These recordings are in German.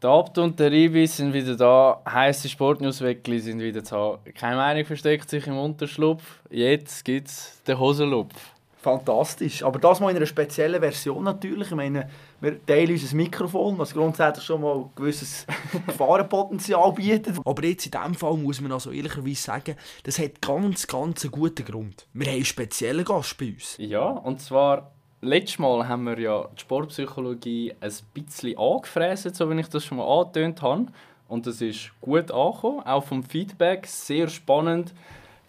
Der Abt und der Ribi sind wieder da. Heiße Sportnewsweckli sind wieder da. Keine Meinung versteckt sich im Unterschlupf. Jetzt gibt es den Hosenlupf. Fantastisch. Aber das mal in einer speziellen Version natürlich. Ich meine, wir teilen unser Mikrofon, was grundsätzlich schon mal ein gewisses Gefahrenpotenzial bietet. Aber jetzt in diesem Fall muss man also ehrlicherweise sagen, das hat ganz, ganz einen guten Grund. Wir haben einen speziellen Gast bei uns. Ja, und zwar letztes Mal haben wir ja die Sportpsychologie ein bisschen angefräst, so wie ich das schon mal angetönt habe. Und das ist gut angekommen, auch vom Feedback, sehr spannend.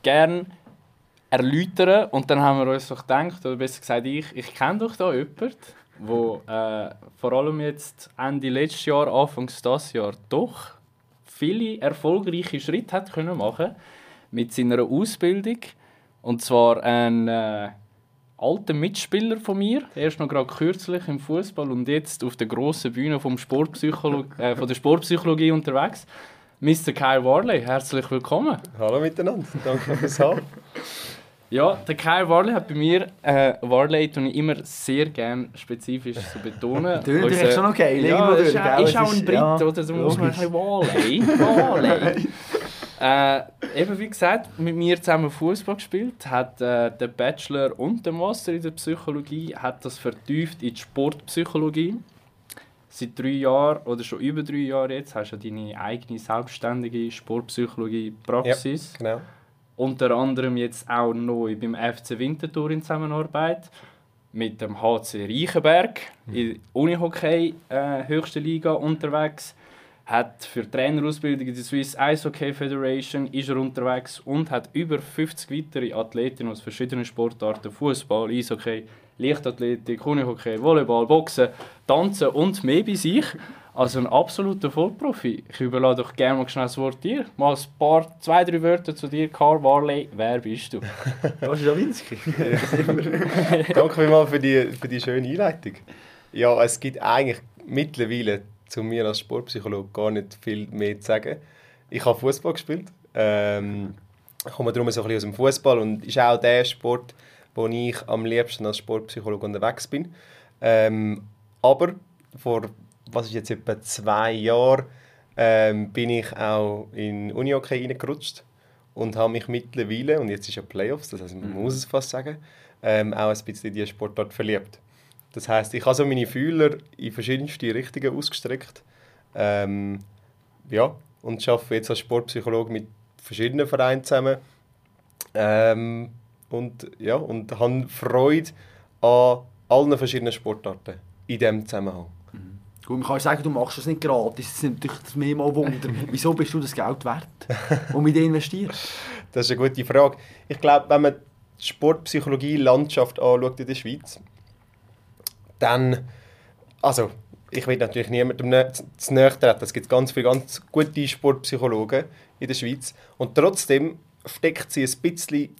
Gern erläutern. Und dann haben wir uns doch gedacht, oder besser gesagt ich, ich kenne doch da jemanden, der äh, vor allem jetzt Ende letztes Jahr, Anfang dieses Jahr doch viele erfolgreiche Schritte hat können machen mit seiner Ausbildung. Und zwar ein äh, alter Mitspieler von mir, erst noch gerade kürzlich im Fußball und jetzt auf der grossen Bühne vom Sportpsycholog äh, von der Sportpsychologie unterwegs. Mr. Kyle Warley, herzlich willkommen. Hallo miteinander, danke fürs Haben. Ja, der Kyle Warley hat bei mir, äh, Warley tue ich immer sehr gerne spezifisch zu betonen. Du, du hast schon noch geil, ja, ist, ist auch ein Brit, ja, oder? Da muss man ein bisschen Warley, Warley. Äh, eben wie gesagt, mit mir zusammen Fußball gespielt, hat äh, der Bachelor und der Master in der Psychologie, hat das vertieft in die Sportpsychologie. Seit drei Jahren oder schon über drei Jahren jetzt hast du deine eigene selbstständige Sportpsychologie-Praxis. Ja, genau unter anderem jetzt auch neu beim FC Winterthur in Zusammenarbeit mit dem HC Reichenberg mhm. in Unihockey äh, höchste Liga unterwegs. Hat für Trainerausbildung in der Swiss Ice Hockey Federation ist er unterwegs und hat über 50 weitere Athleten aus verschiedenen Sportarten Fußball, Eishockey, Leichtathletik, Unihockey, Volleyball, Boxen, Tanzen und mehr bei sich. Also ein absoluter Vollprofi. Ich überlade doch gerne mal schnell das Wort dir. Mal ein paar, zwei, drei Wörter zu dir. Karl Warley, wer bist du? Ist Schawinski. Danke vielmals für die, für die schöne Einleitung. Ja, es gibt eigentlich mittlerweile zu mir als Sportpsychologe gar nicht viel mehr zu sagen. Ich habe Fußball gespielt. Ähm, ich komme darum so ein bisschen aus dem Fußball und ist auch der Sport, wo ich am liebsten als Sportpsychologe unterwegs bin. Ähm, aber vor was ist jetzt etwa zwei Jahre, ähm, bin ich auch in Unihockey reingerutscht und habe mich mittlerweile, und jetzt ist ja Playoffs, das heißt, man mhm. muss es fast sagen, ähm, auch ein bisschen in diese Sportart verliebt. Das heißt, ich habe so meine Fühler in verschiedenste Richtungen ausgestreckt. Ähm, ja, und arbeite jetzt als Sportpsychologe mit verschiedenen Vereinen zusammen. Ähm, und, ja, und habe Freude an allen verschiedenen Sportarten in diesem Zusammenhang. Gut, man kann sagen, du machst das nicht gratis. Das ist natürlich das mehr mal Wunder. Wieso bist du das Geld wert, um in dich investierst? Das ist eine gute Frage. Ich glaube, wenn man die Sportpsychologie-Landschaft anschaut in der Schweiz, dann, also ich will natürlich niemandem zu nahe treten. Es gibt ganz viele ganz gute Sportpsychologen in der Schweiz. Und trotzdem steckt sie ein bisschen,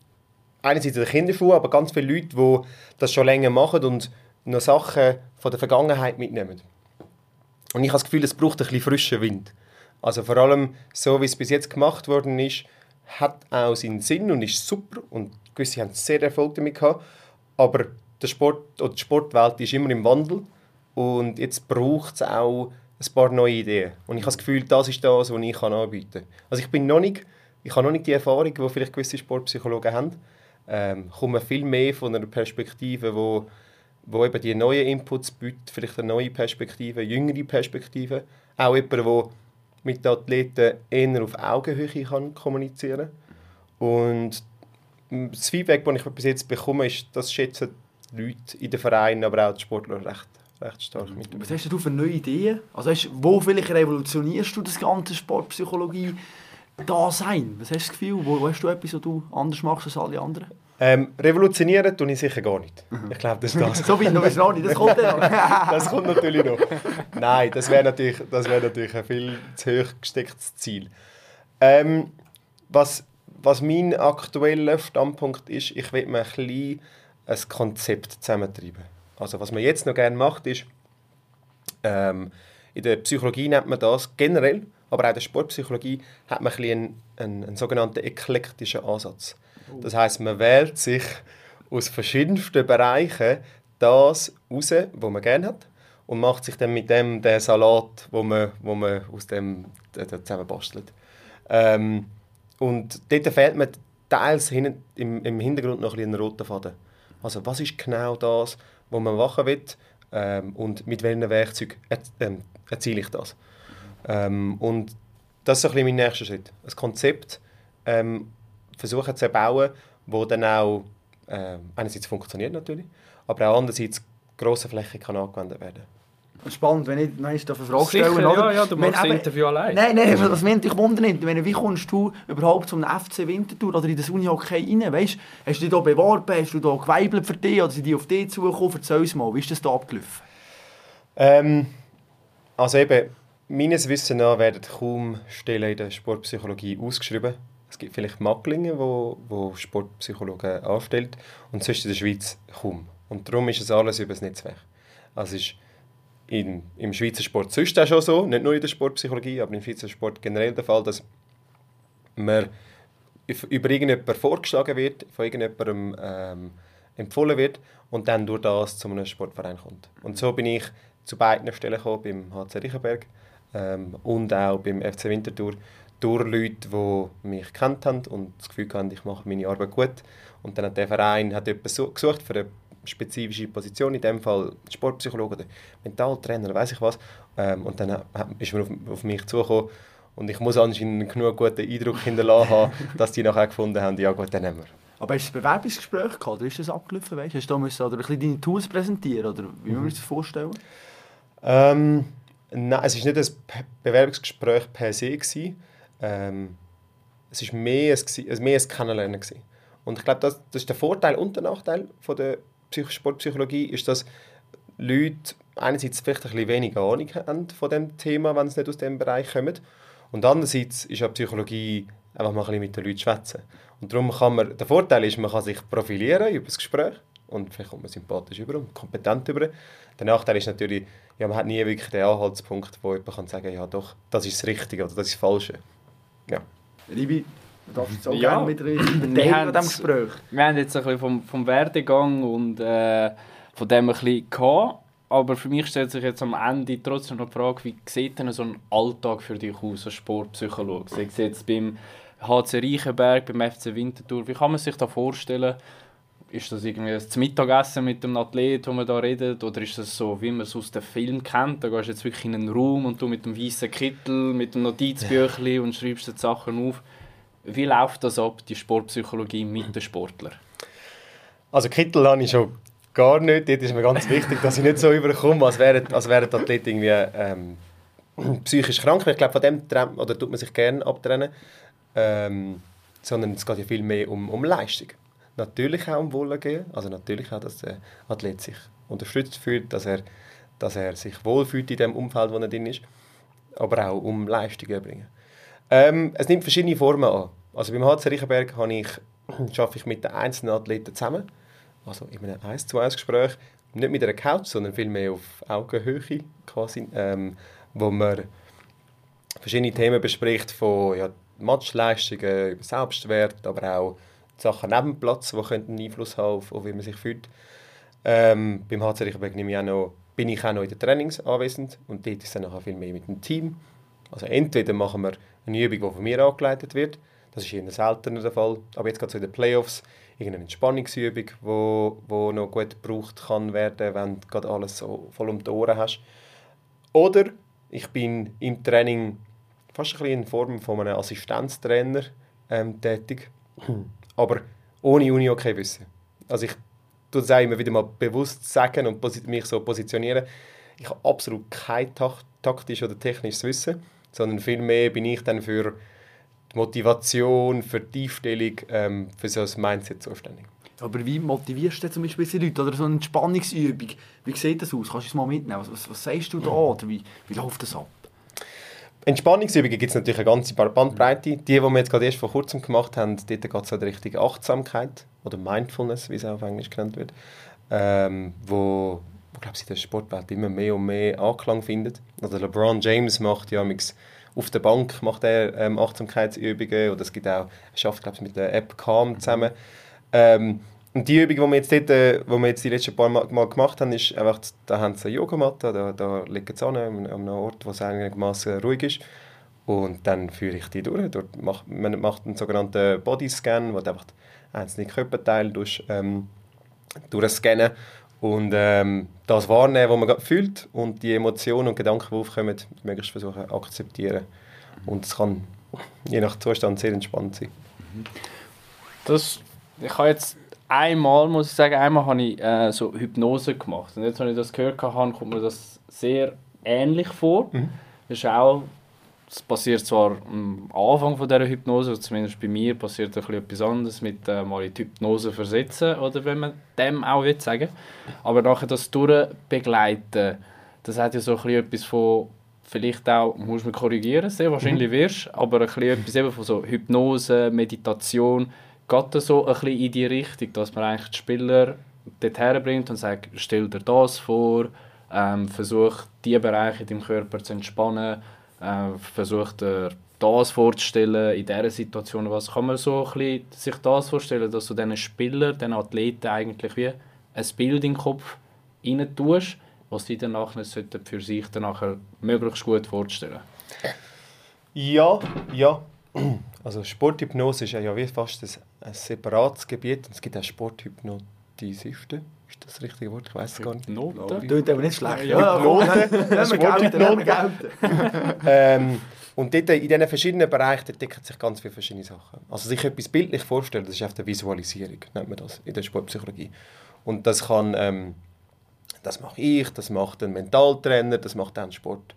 einerseits in den Kinderschuhen, aber ganz viele Leute, die das schon länger machen und noch Sachen von der Vergangenheit mitnehmen. Und ich habe das Gefühl, es braucht ein bisschen frischen Wind. Also vor allem, so wie es bis jetzt gemacht worden ist, hat auch seinen Sinn und ist super und gewisse haben sehr Erfolg damit gehabt. Aber der Sport oder die Sportwelt ist immer im Wandel und jetzt braucht es auch ein paar neue Ideen. Und ich habe das Gefühl, das ist das, was ich anbieten kann. Also ich bin noch nicht, ich habe noch nicht die Erfahrung, die vielleicht gewisse Sportpsychologen haben. Ähm, komme viel mehr von einer Perspektive, wo wo eben die neuen Inputs bietet, vielleicht eine neue Perspektive, jüngere Perspektive. Auch jemand, der mit den Athleten eher auf Augenhöhe kann kommunizieren kann. Und das Feedback, das ich bis jetzt bekomme, ist, das schätzen Leute in den Vereinen, aber auch die Sportler recht, recht stark mit. Was hast du für neue Ideen? Also hast, wo vielleicht revolutionierst du das ganze Sportpsychologie da sein? Was hast du das Gefühl? Wo, wo hast du etwas, was du anders machst als alle anderen? Ähm, revolutionieren tue ich sicher gar nicht. Ich glaube, das ist das. so weit noch ist noch nicht, das kommt ja noch. das kommt natürlich noch. Nein, das wäre natürlich, wär natürlich ein viel zu hoch gestecktes Ziel. Ähm, was, was mein aktueller Standpunkt ist, ich will mir ein bisschen ein Konzept zusammentreiben. Also was man jetzt noch gerne macht, ist, ähm, in der Psychologie nennt man das generell, aber auch in der Sportpsychologie hat man ein einen, einen, einen sogenannten eklektischen Ansatz. Das heißt, man wählt sich aus verschiedensten Bereichen das raus, was man gerne hat und macht sich dann mit dem den Salat, wo man, wo man aus dem zusammen bastelt. Ähm, und dort fehlt mir teils hin, im, im Hintergrund noch ein, ein roter Faden. Also was ist genau das, was man machen will ähm, und mit welchen Werkzeugen ähm, erziele ich das. Ähm, und das ist ein bisschen mein nächster Schritt. Ein Konzept ähm, versuchen zu bauen, wo dann auch äh, einerseits funktioniert natürlich, aber auch andererseits grosse Fläche kann angewendet werden Spannend, wenn ich noch eine Frage stelle. Sicher, ja, ja, du machst das Interview allein. Nein, nein, das mich natürlich. Meine, wie kommst du überhaupt zum FC Winterthur oder in das Unihockey rein? Weißt, hast du dich da beworben, hast du da geweibelt für dich oder sind die auf dich zugekommen? Erzähl uns mal, wie ist das da abgelaufen? Ähm, also eben, meines Wissens nach werden kaum Stellen in der Sportpsychologie ausgeschrieben. Es gibt vielleicht Macklingen, wo, wo Sportpsychologen anstellt und sonst in der Schweiz kaum. Und darum ist es alles über das Netzwerk. Also ist in, im Schweizer Sport sonst auch schon so, nicht nur in der Sportpsychologie, aber im Schweizer Sport generell der Fall, dass man über irgendjemanden vorgeschlagen wird, von irgendjemandem ähm, empfohlen wird und dann durch das zu einem Sportverein kommt. Und so bin ich zu beiden Stellen gekommen, beim HC Riechenberg ähm, und auch beim FC Winterthur, durch Leute, die mich kennt haben und das Gefühl hatten, ich mache meine Arbeit gut. Und dann hat der Verein hat jemanden gesucht für eine spezifische Position, in dem Fall Sportpsychologe oder Mentaltrainer, weiß ich was. Ähm, und dann ist man auf, auf mich zugekommen und ich muss anscheinend einen genug guten Eindruck hinterlassen haben, dass die nachher gefunden haben, ja gut, dann nehmen wir. Aber hast du ein Bewerbungsgespräch gehabt oder ist das abgelaufen? Weißt? Hast du da müssen, oder ein bisschen deine Tools präsentieren oder wie mhm. wir uns das vorstellen? Ähm, nein, es war nicht ein Bewerbungsgespräch per se. Ähm, es war mehr ein, mehr ein Kennenlernen. Gewesen. Und ich glaube, das, das ist der Vorteil und der Nachteil von der Psych Sportpsychologie ist, dass Leute einerseits vielleicht ein bisschen weniger Ahnung haben von dem Thema, wenn sie nicht aus dem Bereich kommen. Und andererseits ist ja Psychologie einfach mal ein bisschen mit den Leuten schwätzen. Und darum kann man, der Vorteil ist, man kann sich profilieren über das Gespräch und vielleicht kommt man sympathisch über und kompetent über. Der Nachteil ist natürlich, ja, man hat nie wirklich den Anhaltspunkt, wo jemand kann sagen ja doch, das ist das Richtige oder das ist das Falsche. Ja. Liebe Du darfst auch ja, gerne wieder in diesem Gespräch. Wir haben jetzt ein bisschen vom, vom Werdegang und äh, von dem ein bisschen gehabt. Aber für mich stellt sich jetzt am Ende trotzdem noch die Frage, wie sieht denn so ein Alltag für dich aus als Sportpsychologe? Sei es jetzt beim HC Reichenberg, beim FC Winterthur, wie kann man sich das vorstellen? Ist das irgendwie das Mittagessen mit dem Athlet, wo man da redet? Oder ist das so, wie man es aus dem Film kennt? Da gehst du jetzt wirklich in einen Raum und du mit dem weißen Kittel, mit dem Notizbüchlein und schreibst die Sachen auf. Wie läuft das ab, die Sportpsychologie mit den Sportlern? Also Kittel habe ich schon gar nicht. Dort ist mir ganz wichtig, dass ich nicht so überkomme, als wäre, als wäre der Athlet irgendwie ähm, psychisch krank. Ich glaube, von dem oder tut man sich gerne abtrennen. Ähm, sondern es geht ja viel mehr um, um Leistung. Natürlich auch um Wohlergehen. Also natürlich auch, dass der Athlet sich unterstützt fühlt, dass er, dass er sich wohlfühlt in dem Umfeld, wo er drin ist. Aber auch um Leistung erbringen. Ähm, es nimmt verschiedene Formen an. Also beim HC Riechenberg ich, arbeite ich mit den einzelnen Athleten zusammen. Also in einem 1 zu 1 Gespräch. Nicht mit einer Couch, sondern vielmehr auf Augenhöhe quasi. Ähm, wo man verschiedene Themen bespricht, von ja, Matchleistungen, über Selbstwert, aber auch Sachen neben dem Platz, die einen Einfluss haben auf, wie man sich fühlt. Ähm, beim HC Riechenberg nehme ich auch noch, bin ich auch noch in den Trainings anwesend und dort ist es dann nachher viel mehr mit dem Team. Also entweder machen wir eine Übung, die von mir angeleitet wird, das ist eher seltener der Fall, aber jetzt gerade so in den Playoffs, irgendeine Entspannungsübung, wo, wo noch gut gebraucht kann werden, wenn du gerade alles so voll um die Ohren hast. Oder ich bin im Training fast ein bisschen in Form von einem Assistenztrainer ähm, tätig, aber ohne Uni okay wissen. Also ich tue es auch immer wieder mal bewusst sagen und mich so positionieren. Ich habe absolut kein taktisches oder technisches Wissen sondern vielmehr bin ich dann für die Motivation, für die Einstellung, ähm, für so ein Mindset zuständig. Aber wie motivierst du zum Beispiel diese Leute? Oder so eine Entspannungsübung, wie sieht das aus? Kannst du es mal mitnehmen? Was, was sagst du da? Oder wie, wie läuft das ab? Entspannungsübungen gibt es natürlich eine ganze Bandbreite. Die, die wir jetzt gerade erst vor kurzem gemacht haben, dort geht es in Richtung Achtsamkeit oder Mindfulness, wie es auch auf Englisch genannt wird, ähm, wo wo glaube ich in der Sportwelt immer mehr und mehr Anklang findet. Also LeBron James macht ja auf der Bank macht er ähm, Achtsamkeitsübungen oder es gibt auch, er schafft glaube ich mit der App Calm zusammen. Ähm, und die Übung, die wir jetzt, dort, äh, die wir jetzt die letzten paar Mal, Mal gemacht haben, ist einfach, da haben sie eine Yogamatte, da, da liegen sie an, an einem Ort, wo es einigermaßen ruhig ist. Und dann führe ich die durch. Dort macht, man macht einen sogenannten Bodyscan, wo du einfach einzelne Körperteile durch, ähm, durchscannen und ähm, das wahrnehmen, was man gerade fühlt und die Emotionen und Gedanken, die aufkommen, möglichst versuchen zu akzeptieren. Und es kann je nach Zustand sehr entspannt sein. Das, ich habe jetzt einmal, muss ich sagen, einmal habe ich äh, so Hypnose gemacht. Und jetzt, als ich das gehört habe, kommt mir das sehr ähnlich vor. Mhm. Das ist auch, es passiert zwar am Anfang von dieser Hypnose, oder zumindest bei mir passiert ein bisschen etwas anderes mit äh, mal in die Hypnose versetzen, oder wenn man dem auch will sagen. Aber nachher das durchbegleiten, das hat ja so ein bisschen etwas von, vielleicht auch, muss man korrigieren, sehr wahrscheinlich wirst, aber ein bisschen etwas eben von so Hypnose, Meditation, geht so ein bisschen in die Richtung, dass man eigentlich die Spieler dorthin bringt und sagt, stell dir das vor, ähm, versuch die Bereiche in deinem Körper zu entspannen, äh, versuch dir das vorzustellen in dieser Situation. Was kann man so ein bisschen sich das vorstellen, dass du diesen Spieler, den Athleten eigentlich wie ein Bild in den Kopf rein tust, was sie sollten für sich dann nachher möglichst gut vorstellen. Ja, ja. Also Sporthypnose ist ja wie fast ein, ein separates Gebiet. Es gibt auch Sporthypnotisisten. Ist das das richtige Wort? Ich weiß es gar nicht. Noten? Tut aber nicht schlecht. Ja, Hypnose. nehmen wir gelten, nehmen wir gelten. ähm, und dort, in diesen verschiedenen Bereichen dort decken sich ganz viele verschiedene Sachen. Also sich etwas bildlich vorstellen, das ist einfach eine Visualisierung, nennt man das in der Sportpsychologie. Und das kann, ähm, das mache ich, das macht ein Mentaltrainer, das macht dann Sport.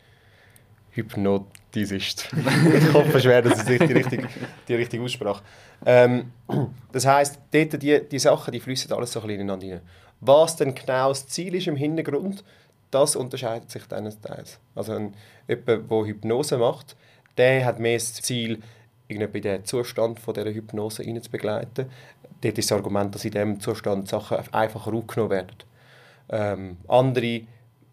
Hypnotisist. ich hoffe schwer, dass es die richtige, die richtige Aussprache. Ähm, das heisst, dort die, die Sachen, die fließen alles so ein bisschen ineinander rein. Was denn genau das Ziel ist im Hintergrund, das unterscheidet sich dann teils. Also ein, jemand, der Hypnose macht, der hat mehr das Ziel, irgendwie den Zustand von dieser Hypnose zu begleiten. Dort ist das Argument, dass in diesem Zustand Sachen einfacher aufgenommen werden. Ähm, andere,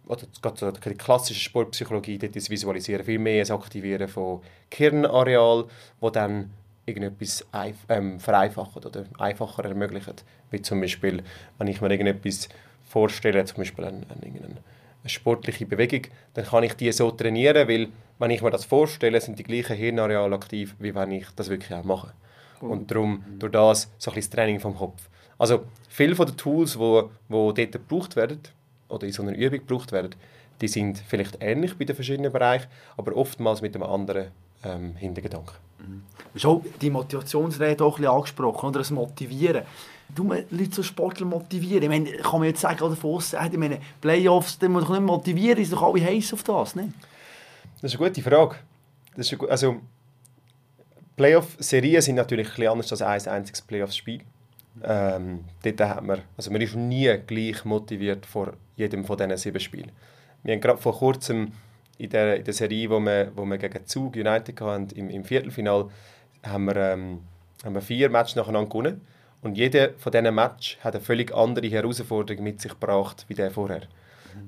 oder gerade die klassische Sportpsychologie, dort ist Visualisieren viel mehr das Aktivieren von Gehirnareal, wo dann irgendetwas ähm, vereinfacht oder einfacher ermöglicht. Wie zum Beispiel, wenn ich mir irgendetwas vorstelle, zum Beispiel eine, eine, eine sportliche Bewegung, dann kann ich die so trainieren, weil wenn ich mir das vorstelle, sind die gleichen Hirnareale aktiv, wie wenn ich das wirklich auch mache. Und darum, durch das, so ein bisschen das Training vom Kopf. Also, viele von den Tools, die wo, wo dort gebraucht werden, oder in so einer Übung gebraucht werden, die sind vielleicht ähnlich bei den verschiedenen Bereichen, aber oftmals mit einem anderen ähm, Hintergedanken. Du hast auch die Motivationsrede auch ein angesprochen, oder das Motivieren. Du Leute so Sportler motivieren. Ich meine, kann man jetzt sagen, oder von ich meine, Playoffs, dann muss doch nicht motivieren, ist doch alle heiß auf das, ne? Das ist eine gute Frage. Das ist eine, also, Playoff-Serien sind natürlich ein anders als ein einziges Playoff-Spiel. Ähm, hat man, also man ist nie gleich motiviert vor jedem von diesen sieben Spielen. Wir haben gerade vor kurzem in der, in der Serie, wo wir, wo wir gegen Zug United hatten, im, im Viertelfinal, haben wir, ähm, haben wir vier Matches nacheinander gewonnen. Und jeder von diesen Matches hat eine völlig andere Herausforderung mit sich gebracht wie der vorher.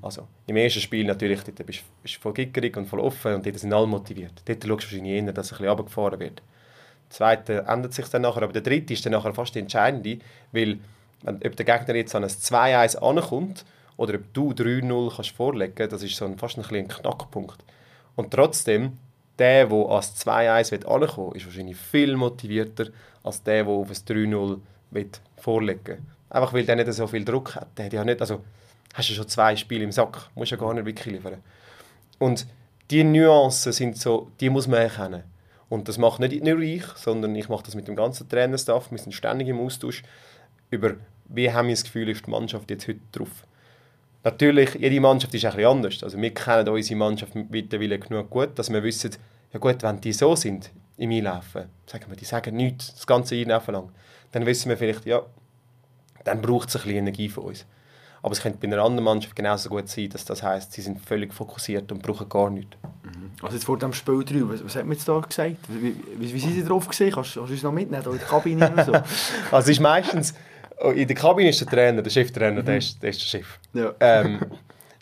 Also, im ersten Spiel natürlich, dort bist du voll gickerig und voll offen und dort sind alle motiviert. Dort schaust du wahrscheinlich eher, dass ein bisschen runtergefahren wird. Der zweite ändert sich dann nachher, aber der dritte ist dann nachher fast der entscheidende, weil wenn, ob der Gegner jetzt an ein 2-1 ankommt oder ob du 3-0 kannst vorlegen das ist so ein, fast ein, ein Knackpunkt. Und trotzdem, der, der ans 2-1 ankommen will, ist wahrscheinlich viel motivierter als der, der auf ein 3-0 vorlegen will. Einfach weil der nicht so viel Druck hat. Der hat ja nicht, also, hast du schon zwei Spiele im Sack, musst ja gar nicht wirklich liefern. Und die Nuancen sind so, die muss man erkennen. Und das macht nicht nur ich, sondern ich mache das mit dem ganzen Trainerstaff. Wir sind ständig im Austausch über, wie haben wir das Gefühl, ist die Mannschaft jetzt heute drauf. Natürlich, jede Mannschaft ist ein bisschen anders. Also wir kennen unsere Mannschaft mittlerweile genug gut, dass wir wissen, ja gut, wenn die so sind im Einlaufen, sagen wir, die sagen nichts das ganze Einlaufen lang, dann wissen wir vielleicht, ja, dann braucht es ein bisschen Energie von uns. Aber es könnte bei einer anderen Mannschaft genauso gut sein, dass das heisst, sie sind völlig fokussiert und brauchen gar nichts. Also jetzt vor dem Spiel 3, was, was hat man jetzt da gesagt? Wie, wie, wie sind Sie drauf gesehen? Kannst, kannst du uns noch mitnehmen, da in der Kabine oder so? Also es ist meistens, in der Kabine ist der Trainer, der Cheftrainer, der, ist, der ist der Chef. Ja. Ähm,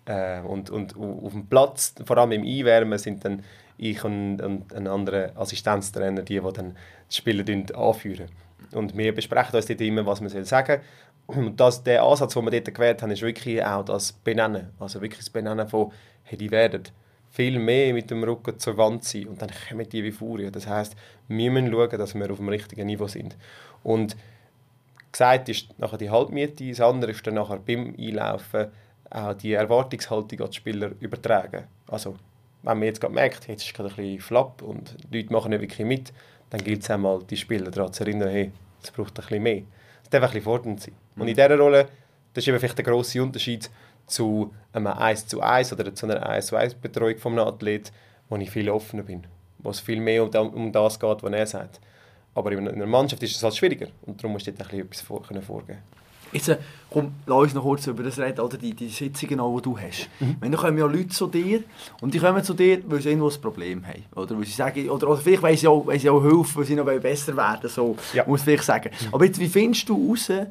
äh, und, und au- auf dem Platz, vor allem im Einwärmen, sind dann ich und, und ein anderer Assistenztrainer, die, die dann die Spieler anführen. Und wir besprechen uns dort immer, was man soll sagen Und das, der Ansatz, den wir dort gewählt haben, ist wirklich auch das Benennen. Also wirklich das Benennen von, hey, die werden viel mehr mit dem Rücken zur Wand sein und dann kommen die wie Furie. Das heisst, wir müssen schauen, dass wir auf dem richtigen Niveau sind. Und gesagt ist nachher die Halbmiete, das andere ist dann nachher beim Einlaufen auch die Erwartungshaltung an die Spieler übertragen. Also, wenn man jetzt gerade merkt, jetzt ist gerade ein bisschen schlapp und die Leute machen nicht wirklich mit, dann gilt es einmal, die Spieler daran zu erinnern, hey, es braucht ein bisschen mehr. Es darf ein bisschen fordernd sein. Und in dieser Rolle, das ist eben vielleicht der grosse Unterschied zu einem 1 zu 1 oder zu einer 1 zu 1 Betreuung von einem Athlet, wo ich viel offener bin, wo es viel mehr um das geht, was er sagt. Aber in einer Mannschaft ist es halt schwieriger und darum musst du dort etwas vor, können vorgeben Jetzt äh, komm, lass uns noch kurz über das reden, oder die, die Sitzungen, die du hast. Mhm. Wenn, dann kommen ja Leute zu dir und die kommen zu dir, weil sie irgendwo ein Problem haben. Oder, weil sie sagen, oder, oder vielleicht wollen sie, auch, wollen sie auch Hilfe, weil sie noch besser werden so ja. muss ich vielleicht sagen. Mhm. Aber jetzt, wie findest du heraus,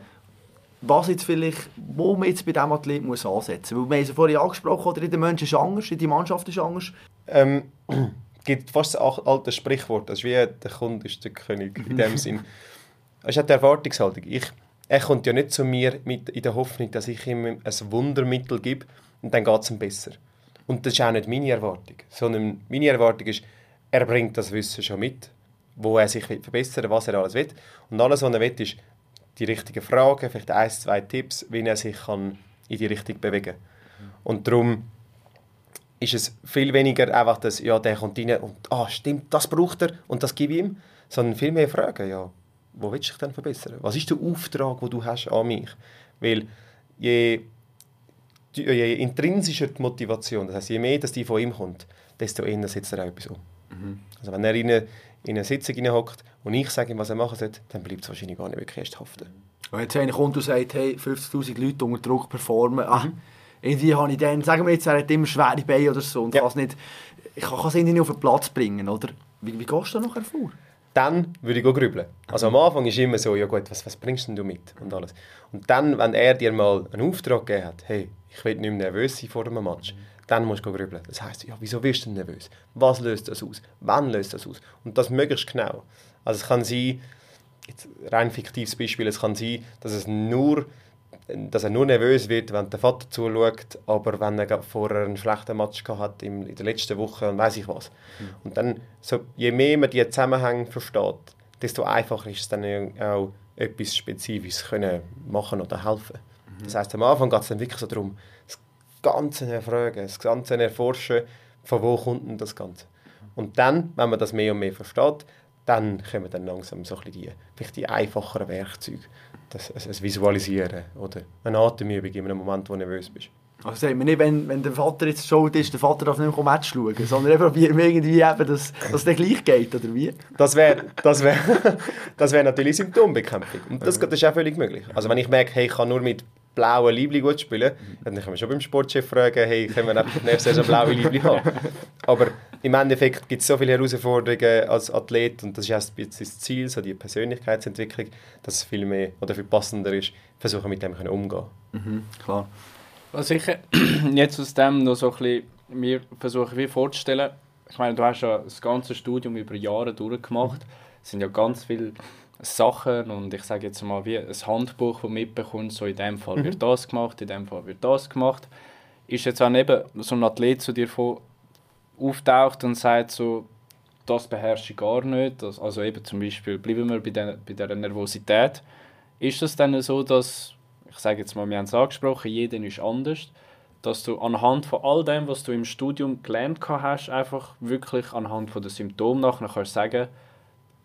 was jetzt vielleicht, wo man jetzt bei diesem Athlet muss ansetzen muss? wir haben es vorhin angesprochen, oder der Mensch ist anders, die Mannschaft ist anders. Ähm, gibt fast ein altes Sprichwort, das ist wie der Kunde ist der König in dem Sinn. Es ist die Erwartungshaltung. Ich, er kommt ja nicht zu mir mit, in der Hoffnung, dass ich ihm ein Wundermittel gebe und dann geht es ihm besser. Und das ist auch nicht meine Erwartung, sondern meine Erwartung ist, er bringt das Wissen schon mit, wo er sich verbessern will, was er alles will. Und alles, was er will, ist die richtigen Fragen, vielleicht ein, zwei Tipps, wie er sich kann in die Richtung bewegen kann. Und darum ist es viel weniger einfach, dass ja, der kommt rein und ah, stimmt, das braucht er und das gebe ich ihm, sondern viel mehr Fragen, ja, wo willst du dich denn verbessern? Was ist der Auftrag, den du hast an mich? Weil je, je intrinsischer die Motivation, das heißt, je mehr dass die von ihm kommt, desto eher setzt er auch etwas um. Mhm. Also wenn er in eine, in eine Sitzung hockt und ich sage ihm, was er machen soll, dann bleibt es wahrscheinlich gar nicht wirklich erst haften. Wenn jetzt einer kommt und sagt, hey, 50'000 Leute unter Druck performen, ah, mhm irgendwie habe ich dann, sagen wir jetzt, er hat immer schwere Beine oder so und ja. kann es nicht, ich kann es nicht auf den Platz bringen, oder? Wie, wie gehst du da nachher vor? Dann würde ich grübeln. Also am Anfang ist immer so, ja gut, was, was bringst denn du mit und alles. Und dann, wenn er dir mal einen Auftrag gegeben hat, hey, ich will nicht mehr nervös sein vor einem Match, dann musst du grübeln. Das heisst, ja, wieso wirst du nervös? Was löst das aus? Wann löst das aus? Und das möglichst genau. Also es kann sein, jetzt rein fiktives Beispiel, es kann sein, dass es nur dass er nur nervös wird, wenn der Vater zuschaut, aber wenn er vorher einen schlechten Match hat in der letzten Woche und weiß ich was. Mhm. Und dann, so, je mehr man die Zusammenhänge versteht, desto einfacher ist es dann auch, etwas Spezifisches können machen oder helfen. Mhm. Das heißt, am Anfang geht es dann wirklich so darum, das Ganze erfragen, das Ganze erforschen, von wo kommt denn das Ganze. Und dann, wenn man das mehr und mehr versteht, dann kommen dann langsam so ein die, vielleicht die einfacheren Werkzeuge das, das Visualisieren oder eine Atemübung in einem Moment, wo du nervös bist. Also sagt man nicht, wenn, wenn der Vater jetzt schuld ist, der Vater darf nicht mehr Match schauen, sondern er probiert irgendwie eben, dass, dass es dann gleich geht, oder wie? Das wäre das wär, das wär natürlich Symptombekämpfung. Und das, das ist auch völlig möglich. Also wenn ich merke, hey, ich kann nur mit blauen Liebling gut spielen, dann können wir schon beim Sportchef fragen, hey, können wir einfach nächstes Jahr blaue Liebling haben? Aber im Endeffekt gibt es so viele Herausforderungen als Athlet und das ist erst das Ziel, so die Persönlichkeitsentwicklung, dass es viel mehr oder viel passender ist, versuchen mit dem können umgehen. Mhm, klar. Was ich jetzt aus dem noch so ein bisschen mir versuche wie vorzustellen, ich meine, du hast ja das ganze Studium über Jahre durchgemacht, es sind ja ganz viele Sachen und ich sage jetzt mal wie ein Handbuch, das du mitbekommst, so in dem Fall mhm. wird das gemacht, in dem Fall wird das gemacht. Ist jetzt auch eben so ein Athlet zu dir von auftaucht und sagt so, das beherrsche ich gar nicht, also eben zum Beispiel, bleiben wir bei der, bei der Nervosität, ist es dann so, dass, ich sage jetzt mal, wir haben es angesprochen, jeder ist anders, dass du anhand von all dem, was du im Studium gelernt hast, einfach wirklich anhand von den Symptomen nachher kannst sagen,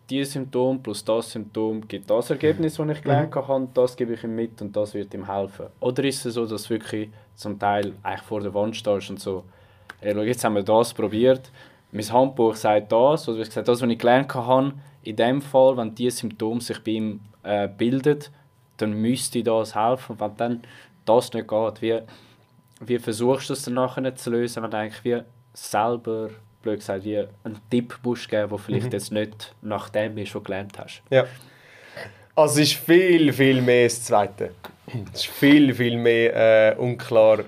dieses Symptom plus das Symptom gibt das Ergebnis, das ich gelernt mhm. habe, das gebe ich ihm mit und das wird ihm helfen. Oder ist es so, dass wirklich zum Teil eigentlich vor der Wand stehst und so, hey, jetzt haben wir das probiert, mein Handbuch sagt das, oder ich gesagt, das, was ich gelernt habe, in dem Fall, wenn diese Symptome sich bei ihm äh, bildet, dann müsste das helfen. Und wenn dann das nicht geht, wie, wie versuchst du es dann nachher zu lösen, wenn du eigentlich wie selber, blöd gesagt, wie einen Tipp musst geben, der vielleicht mhm. jetzt nicht nach dem ist, was du gelernt hast? Ja. Also es ist viel, viel mehr das Zweite. Es ist viel, viel mehr äh, unklar,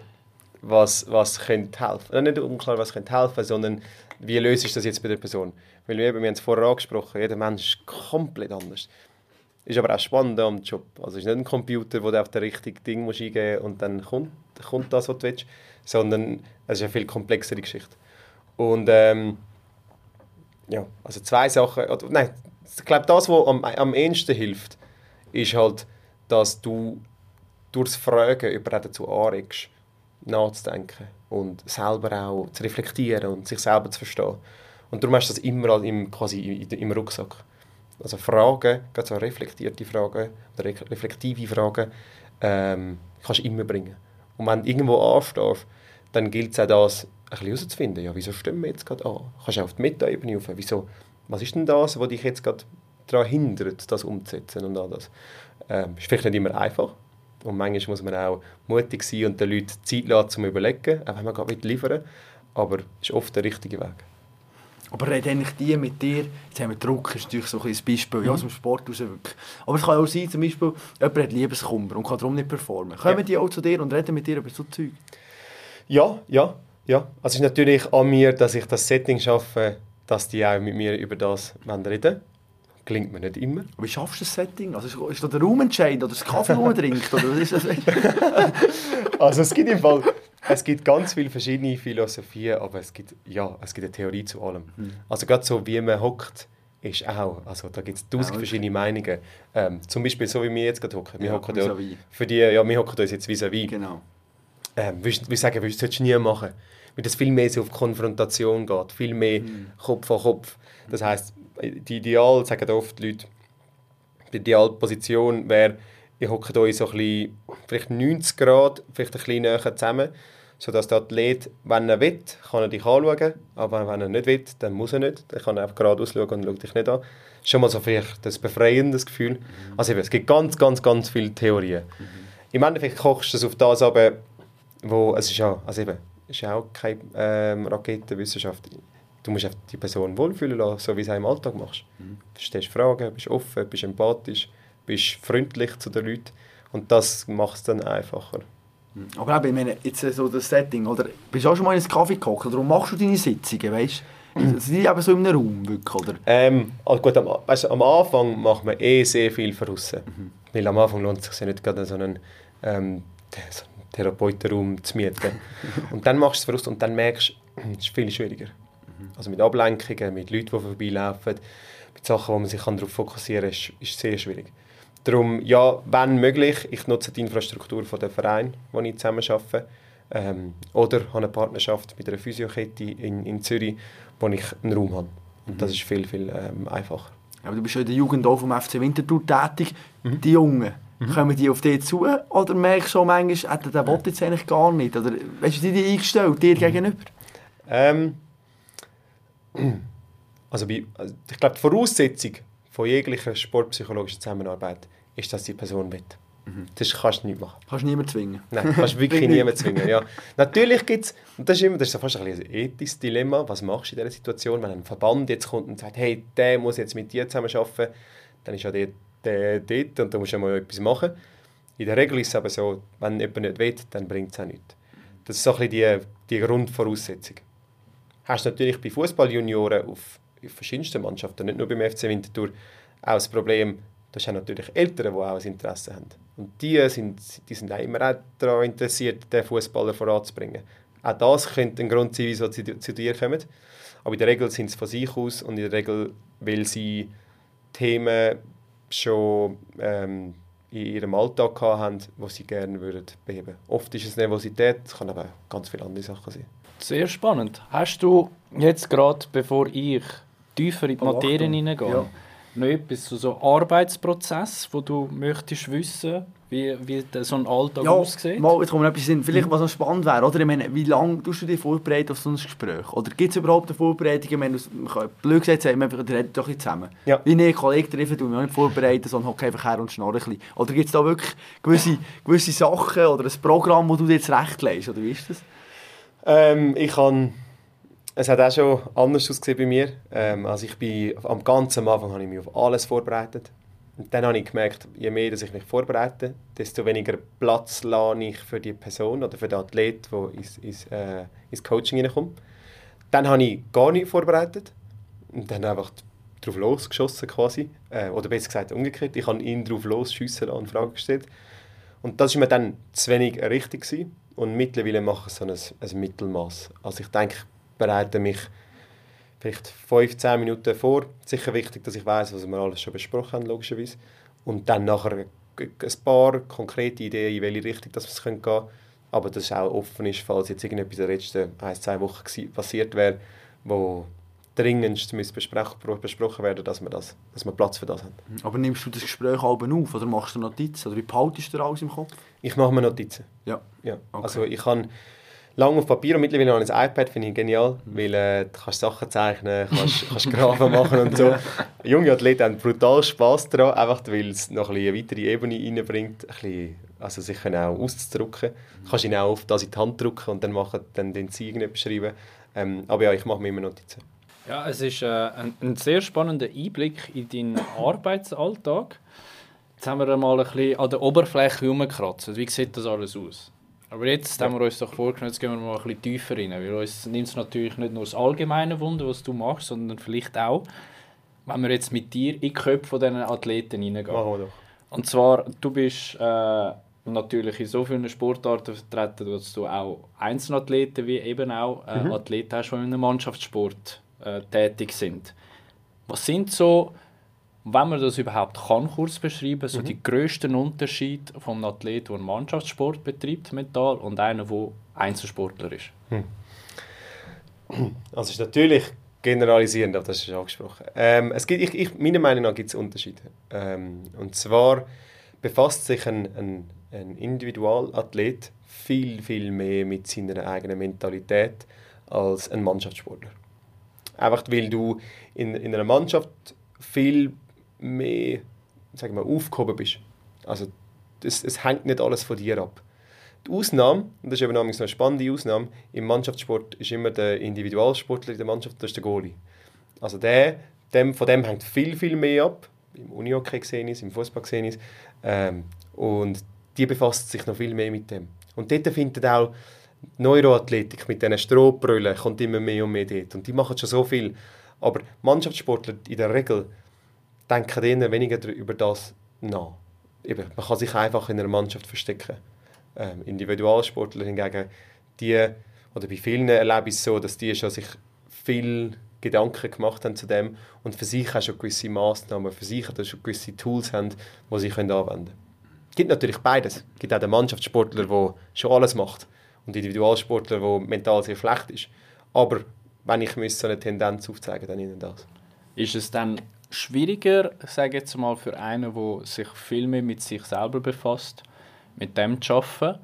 was, was könnte helfen. Äh, nicht unklar, was könnte helfen, sondern wie löse ich das jetzt bei der Person? Weil wir, wir haben es vorher angesprochen, jeder Mensch ist komplett anders. Ist aber auch spannend am Job. Also es ist nicht ein Computer, wo du auf das richtige Ding musst eingeben und dann kommt, kommt das, was du willst, sondern es ist eine viel komplexere Geschichte. Und ähm, ja, also zwei Sachen, oder, nein, ich glaube, das, was am, am ehesten hilft, ist halt, dass du durchs Fragen über dazu anregst, nachzudenken und selber auch zu reflektieren und sich selber zu verstehen. Und darum hast du das immer im, quasi im Rucksack. Also Fragen, gerade so reflektierte Fragen oder reflektive Fragen, ähm, kannst du immer bringen. Und wenn du irgendwo anstehst, dann gilt es auch das, ein bisschen herauszufinden, ja, wieso stimmen wir jetzt gerade an? Kannst du auf die Meta-Ebene rauf, wieso, was ist denn das, was dich jetzt gerade daran hindert, das umzusetzen und all das. Ähm, ist vielleicht nicht immer einfach und manchmal muss man auch mutig sein und den Leuten Zeit lassen, zum überlegen, auch wenn man gerade liefern aber es ist oft der richtige Weg. Aber reden eigentlich die mit dir, jetzt haben wir Druck, ist natürlich so ein Beispiel, ja, aus dem Sport raus wirklich. Aber es kann auch sein, zum Beispiel, jemand hat Liebeskummer und kann darum nicht performen. Kommen ja. die auch zu dir und reden mit dir über so Zeug? Ja, ja, ja. Also es ist natürlich an mir, dass ich das Setting schaffe, dass die auch mit mir über das reden wollen. Gelingt mir nicht immer. Wie schaffst du das Setting? Also ist, da der Raum entscheidend oder das Kaffee, den man trinkt? Oder was ist das? also es gibt im Fall es gibt ganz viele verschiedene Philosophien, aber es gibt, ja, es gibt eine Theorie zu allem. Mhm. Also gerade so, wie man hockt, ist auch, also da gibt es tausend okay. verschiedene Meinungen. Ähm, zum Beispiel so, wie wir jetzt gerade hocken. Wir ja, hocken ja, für die, ja, wir hocken uns jetzt vis-à-vis. Genau. Ähm, wir sagen, das solltest du nie machen. Weil das viel mehr so auf Konfrontation geht, viel mehr mhm. Kopf an Kopf. Das heisst, die Ideal, sagen oft die Leute, die Idealposition wäre, ihr hockt euch so ein bisschen, vielleicht 90 Grad, vielleicht ein bisschen näher zusammen sodass der Athlet, wenn er will, kann er dich anschauen, aber wenn er nicht will, dann muss er nicht. Dann kann er einfach geradeaus schauen und schaut dich nicht an. Das ist schon mal so vielleicht das befreiendes Gefühl. Mhm. Also es gibt ganz, ganz, ganz viele Theorien. Mhm. Im Endeffekt kochst du es auf das aber, wo, es ist ja, also eben, ist auch keine ähm, Raketenwissenschaft. Du musst die Person wohlfühlen lassen, so wie du es im Alltag machst. Mhm. Du stellst Fragen, bist offen, bist empathisch, bist freundlich zu den Leuten und das macht es dann einfacher. Aber eben, ich meine, jetzt so das Setting, oder? Bist du auch schon mal in einen Kaffee gekocht? Oder machst du deine Sitzungen, weißt du? Sind die eben so in einem Raum, wirklich, oder? Ähm, also gut, am, weißt, am Anfang macht man eh sehr viel draussen. Mhm. Weil am Anfang lohnt es sich nicht gerade so einen, ähm, so einen Therapeutenraum zu mieten. und dann machst du es draussen und dann merkst du, es ist viel schwieriger. Mhm. Also mit Ablenkungen, mit Leuten, die vorbeilaufen, mit Sachen, wo man sich darauf fokussieren kann, ist, ist sehr schwierig. Darum, ja, wenn möglich, ich nutze die Infrastruktur von dem Verein, wo ich zusammen arbeite. Ähm, oder habe eine Partnerschaft mit einer Physiokette in, in Zürich, wo ich einen Raum habe. Und das mhm. ist viel, viel ähm, einfacher. Aber du bist ja in der Jugend auch vom FC Winterthur tätig. Mhm. Die Jungen, mhm. kommen die auf dich zu? Oder merkst du so manchmal, äh, der will jetzt eigentlich gar nicht? Oder weißt du, die eingestellt, dir mhm. gegenüber? Ähm, also, bei, also ich glaube, die Voraussetzung von jeglicher sportpsychologischen Zusammenarbeit ist, dass die Person will. Mhm. Das kannst du nicht machen. Kannst du niemanden zwingen. Nein, kannst wirklich niemanden zwingen. Ja. Natürlich gibt es, und das ist, immer, das ist fast ein, ein ethisches Dilemma, was machst du in dieser Situation, wenn ein Verband jetzt kommt und sagt, hey, der muss jetzt mit dir zusammen arbeiten, dann ist ja der, der dort und da musst du mal etwas machen. In der Regel ist es aber so, wenn jemand nicht will, dann bringt es auch nichts. Das ist so ein bisschen die, die Grundvoraussetzung. Hast du natürlich bei Fußballjunioren auf, auf verschiedensten Mannschaften, nicht nur beim FC Winterthur, auch das Problem, das haben natürlich Eltern, die auch ein Interesse haben. Und die sind, die sind auch immer auch daran interessiert, den Fußballer voranzubringen. Auch das könnte ein Grund sein, wieso sie zu dir kommen. Aber in der Regel sind sie von sich aus und in der Regel, weil sie Themen schon ähm, in ihrem Alltag haben, die sie gerne würden beheben Oft ist es Nervosität, es kann aber auch ganz viele andere Sachen sein. Sehr spannend. Hast du jetzt gerade, bevor ich tiefer in die Materie hineingehe, ja noch etwas zu so Arbeitsprozess, wo du möchtest wissen, wie, wie so ein Alltag ja, aussieht? Mal, jetzt kommt etwas hin. Vielleicht, was noch spannend wäre, oder? Ich meine, wie lange tust du dich vorbereiten auf so ein Gespräch? Oder gibt es überhaupt eine Vorbereitung? Ich meine, man kann blöd gesagt sagen, wir reden doch ein zusammen. Ja. Wie eine Kollegen treffen, tun wir nicht vorbereiten, sondern hocken einfach her und schnarren ein bisschen. Oder gibt es da wirklich gewisse, gewisse Sachen oder ein Programm, das du dir jetzt recht legst? Oder wie ist das? Ähm, ich kann es hat auch schon anders ausgesehen bei mir. Ähm, also ich bin, am ganzen Anfang habe ich mich auf alles vorbereitet. Und dann habe ich gemerkt, je mehr dass ich mich vorbereite, desto weniger Platz lade ich für die Person oder für den Athlet, der ins, ins, äh, ins Coaching hineinkommt. Dann habe ich gar nicht vorbereitet und dann einfach drauf losgeschossen quasi. Äh, oder besser gesagt umgekehrt. Ich habe ihn drauf losschiessen lassen, in Frage gestellt. Und das war mir dann zu wenig richtig. Gewesen. Und mittlerweile mache ich so ein, ein Mittelmaß. Also ich denke, bereite mich vielleicht 15 Minuten vor. Sicher wichtig, dass ich weiß, was wir alles schon besprochen haben, logischerweise. Und dann nachher ein paar konkrete Ideen, in welche Richtung das es gehen könnte. Aber dass es auch offen ist, falls jetzt irgendetwas in den letzten ein, zwei Wochen passiert wäre, wo dringendst besprochen, besprochen werden dass wir, das, dass wir Platz für das haben. Aber nimmst du das Gespräch halb auf oder machst du Notizen? Oder wie behaltest du alles im Kopf? Ich mache mir Notizen. Ja. ja. Okay. Also ich kann lange auf Papier und mittlerweile ich ein iPad, finde ich genial, weil äh, du kannst Sachen zeichnen, kannst, kannst Grafen machen und so. Junge Athleten haben brutal Spass daran, einfach weil es noch ein eine weitere Ebene reinbringt, ein bisschen, also sich auch auszudrücken. Du kannst ihn auch auf das in die Hand drücken und dann, machen, dann den Sie irgendetwas schreiben. Ähm, aber ja, ich mache mir immer Notizen. Ja, es ist äh, ein, ein, sehr spannender Einblick in deinen Arbeitsalltag. Jetzt haben wir einmal ein bisschen an der Oberfläche herumgekratzt. Wie sieht das alles aus? Aber jetzt haben wir uns doch vorgenommen, jetzt gehen wir mal ein bisschen tiefer rein. Weil uns nimmt es natürlich nicht nur das allgemeine Wunder, was du machst, sondern vielleicht auch, wenn wir jetzt mit dir in die Köpfe von diesen Athleten hineingehen. Machen wir doch. Und zwar, du bist äh, natürlich in so vielen Sportarten vertreten, dass du auch Einzelathleten wie eben auch äh, mhm. Athleten hast, die in einem Mannschaftssport äh, tätig sind. Was sind so wenn man das überhaupt kann, kurz beschreiben, so mhm. die grössten Unterschied vom Athlet, der einen Mannschaftssport betreibt, mental, und einer, der Einzelsportler ist? Hm. Also ist natürlich generalisierend, aber das ist angesprochen. Ähm, es gibt, ich, ich, meiner Meinung nach gibt es Unterschiede. Ähm, und zwar befasst sich ein, ein, ein Individualathlet viel, viel mehr mit seiner eigenen Mentalität als ein Mannschaftssportler. Einfach weil du in, in einer Mannschaft viel mehr sagen wir, aufgehoben bist. Also es, es hängt nicht alles von dir ab. Die Ausnahme, und das ist eben eine spannende Ausnahme, im Mannschaftssport ist immer der Individualsportler in der Mannschaft, das ist der Goalie. Also der, dem, von dem hängt viel, viel mehr ab. Im Unihockey gesehen ist, im Fußball gesehen ist. Ähm, und die befasst sich noch viel mehr mit dem. Und dort findet auch Neuroathletik mit diesen Strohbrüllen kommt immer mehr und mehr dort. Und die machen schon so viel. Aber Mannschaftssportler in der Regel denken eher weniger über das nach. Eben, man kann sich einfach in einer Mannschaft verstecken. Ähm, Individualsportler hingegen, die, oder bei vielen erlebe ich es so, dass die schon sich viel Gedanken gemacht haben zu dem und für sich auch schon gewisse Massnahmen, für sich auch schon gewisse Tools haben, die sie können anwenden können. Es gibt natürlich beides. Es gibt auch den Mannschaftssportler, der schon alles macht und Individualsportler, der mental sehr schlecht ist. Aber wenn ich so eine Tendenz aufzeigen dann ihnen das. Ist es dann schwieriger, sage jetzt mal, für einen, der sich viel mehr mit sich selber befasst, mit dem zu arbeiten?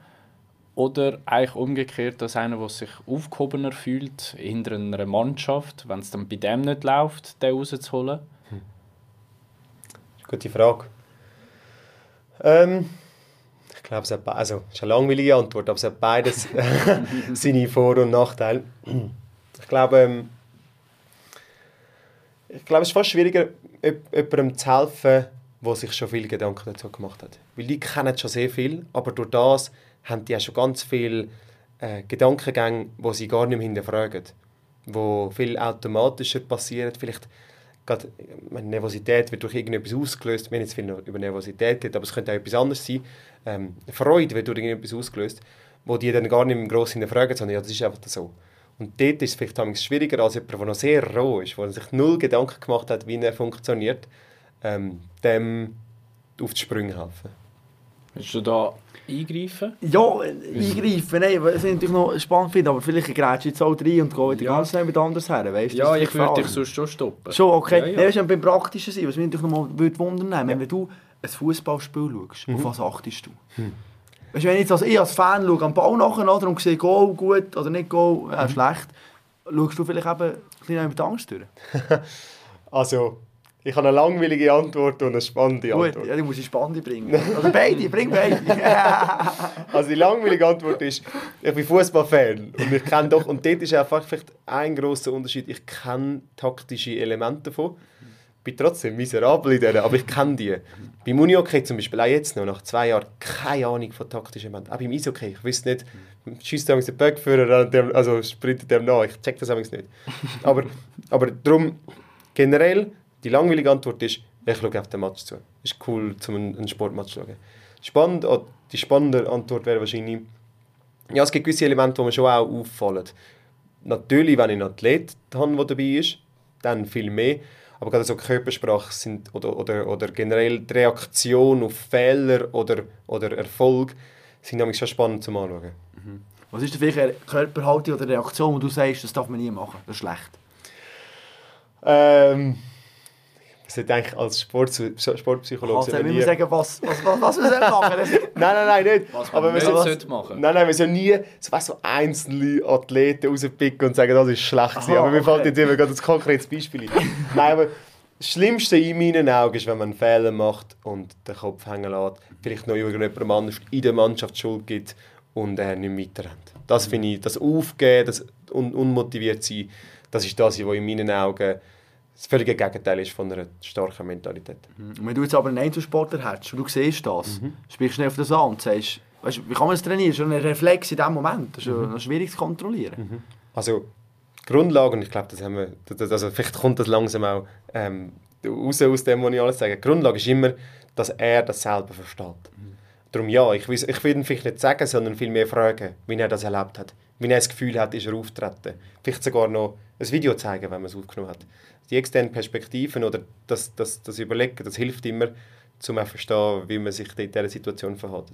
Oder eigentlich umgekehrt, dass einer, der sich aufgehobener fühlt hinter einer Mannschaft, wenn es dann bei dem nicht läuft, den rauszuholen? Hm. Gute Frage. Ähm, ich glaube, es hat also, ist eine langweilige Antwort, aber es hat beides seine Vor- und Nachteile. Ich glaube, ähm, ich glaube, es ist fast schwieriger, jemandem zu helfen, der sich schon viele Gedanken dazu gemacht hat. Weil die kennen schon sehr viel, aber durch das haben die auch schon ganz viele äh, Gedankengänge, die sie gar nicht mehr hinterfragen. Wo viel automatischer passieren. Vielleicht gerade meine Nervosität wird durch irgendetwas ausgelöst. Wir haben jetzt viel über Nervosität geredet, aber es könnte auch etwas anderes sein. Ähm, Freude wird durch irgendetwas ausgelöst, wo die dann gar nicht mehr gross hinterfragen, sondern ja, das ist einfach so. Und dort ist es vielleicht schwieriger als jemand, der noch sehr roh ist, der sich null Gedanken gemacht hat, wie er funktioniert, ähm, dem auf die Sprünge helfen. Willst du da eingreifen? Ja, eingreifen, nein, was ich natürlich noch spannend finde, aber vielleicht grätsch jetzt auch rein und gehe wieder ja. ganz schnell mit anders her, weißt Ja, ich würde dich sonst schon stoppen. Schon, okay. Ja, ja. Nee, weißt du, beim Praktischen sein, was mich natürlich noch mal wundern würde, wenn du ein Fußballspiel schaust, mhm. auf was achtest du? Mhm. Weißt, wenn ich, jetzt als, ich als Fan schaue am Ball nachher oder, und sehe Goal gut oder nicht Goal, äh, mhm. schlecht, schaust du vielleicht eben ein bisschen mit Angst durch? also, ich habe eine langweilige Antwort und eine spannende Antwort. Gut, ja, du musst die spannende bringen. Oder beide, bring beide. also die langweilige Antwort ist, ich bin Fußballfan und ich kenne doch, und dort ist einfach vielleicht ein grosser Unterschied, ich kenne taktische Elemente davon bin trotzdem miserabel in denen, aber ich kenne die. Beim Unihockey zum Beispiel, auch jetzt noch, nach zwei Jahren, keine Ahnung von taktischen Momenten. Auch beim Eishockey, ich wüsste nicht, schießt damals den Böckführer, also sprintet dem nach, ich check das damals nicht. Aber, aber darum, generell, Die langweilige Antwort ist, ich schaue auf den Match zu. Ist cool, zum einen Sportmatch zu schauen. Spannend, oh, die spannende Antwort wäre wahrscheinlich, ja, es gibt gewisse Elemente, die mir schon auch auffallen. Natürlich, wenn ich einen Athlet habe, der dabei ist, dann viel mehr. Aber gerade so Körpersprache sind, oder, oder, oder generell die Reaktion auf Fehler oder, oder Erfolg sind nämlich schon spannend zum Anschauen. Was ist denn vielleicht eine Körperhaltung oder Reaktion, wo du sagst, das darf man nie machen, das ist schlecht? Ähm, ich sollte eigentlich als Sport, Sportpsychologe Also, wir nie- sagen, was, was, was, was wir sollen machen Das- Nein, nein, nein, nicht. Was Aber man wir sollen- sollte machen. Nein, nein, wir sollen nie so, weißt, so einzelne Athleten rauspicken und sagen, das ist schlecht. Aha, Aber mir okay. fällt jetzt immer gerade ein konkretes Beispiel ein. Nein, aber das Schlimmste in meinen Augen ist, wenn man einen Fehler macht und den Kopf hängen lässt, vielleicht noch irgendjemandem anders in der Mannschaft Schuld gibt und er nicht weiterrennt. Das finde ich, das Aufgeben, das un unmotiviert sein, das ist das, was in meinen Augen das völlige Gegenteil ist von einer starken Mentalität. Und wenn du jetzt aber einen Einzelsportler hättest und du siehst das, sprichst du schnell auf das an und sagst, weißt, wie kann man das trainieren? Das ist schon ein Reflex in dem Moment. Das ist noch schwierig zu kontrollieren. Also die Grundlage, und ich glaube, das haben wir, das, also vielleicht kommt das langsam auch ähm, raus aus dem, was ich alles sage. Die Grundlage ist immer, dass er das selber versteht. Darum ja, ich ich will ihn vielleicht nicht sagen, sondern vielmehr fragen, wie er das erlebt hat. Wie er das Gefühl hat, ist er auftreten. Vielleicht sogar noch ein Video zeigen, wenn man es aufgenommen hat. Die externen Perspektiven oder das, das, das Überlegen, das hilft immer, um zu verstehen, wie man sich in dieser Situation verhält.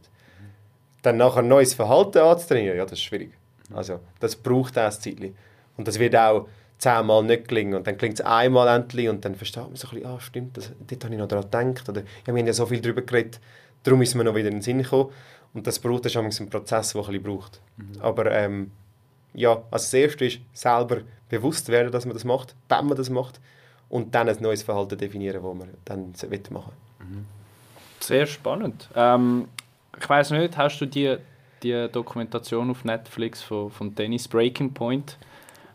Dann nachher ein neues Verhalten anzutrainieren, ja, das ist schwierig. Also, das braucht auch ein Zeitchen. Und das wird auch zehnmal nicht gelingen. Und dann klingt es einmal endlich und dann versteht man so ein bisschen, ah, stimmt, das, dort habe ich noch daran gedacht. Oder, ja, wir haben ja so viel darüber geredet, darum ist mir noch wieder in den Sinn gekommen. Und das braucht das ist ein Prozess, der ein bisschen braucht. Aber ähm, ja, also das Erste ist, selber bewusst werden, dass man das macht, wenn man das macht. Und dann ein neues Verhalten definieren, das man dann machen will. Sehr spannend. Ähm, ich weiß nicht, hast du die, die Dokumentation auf Netflix von, von Dennis Breaking Point,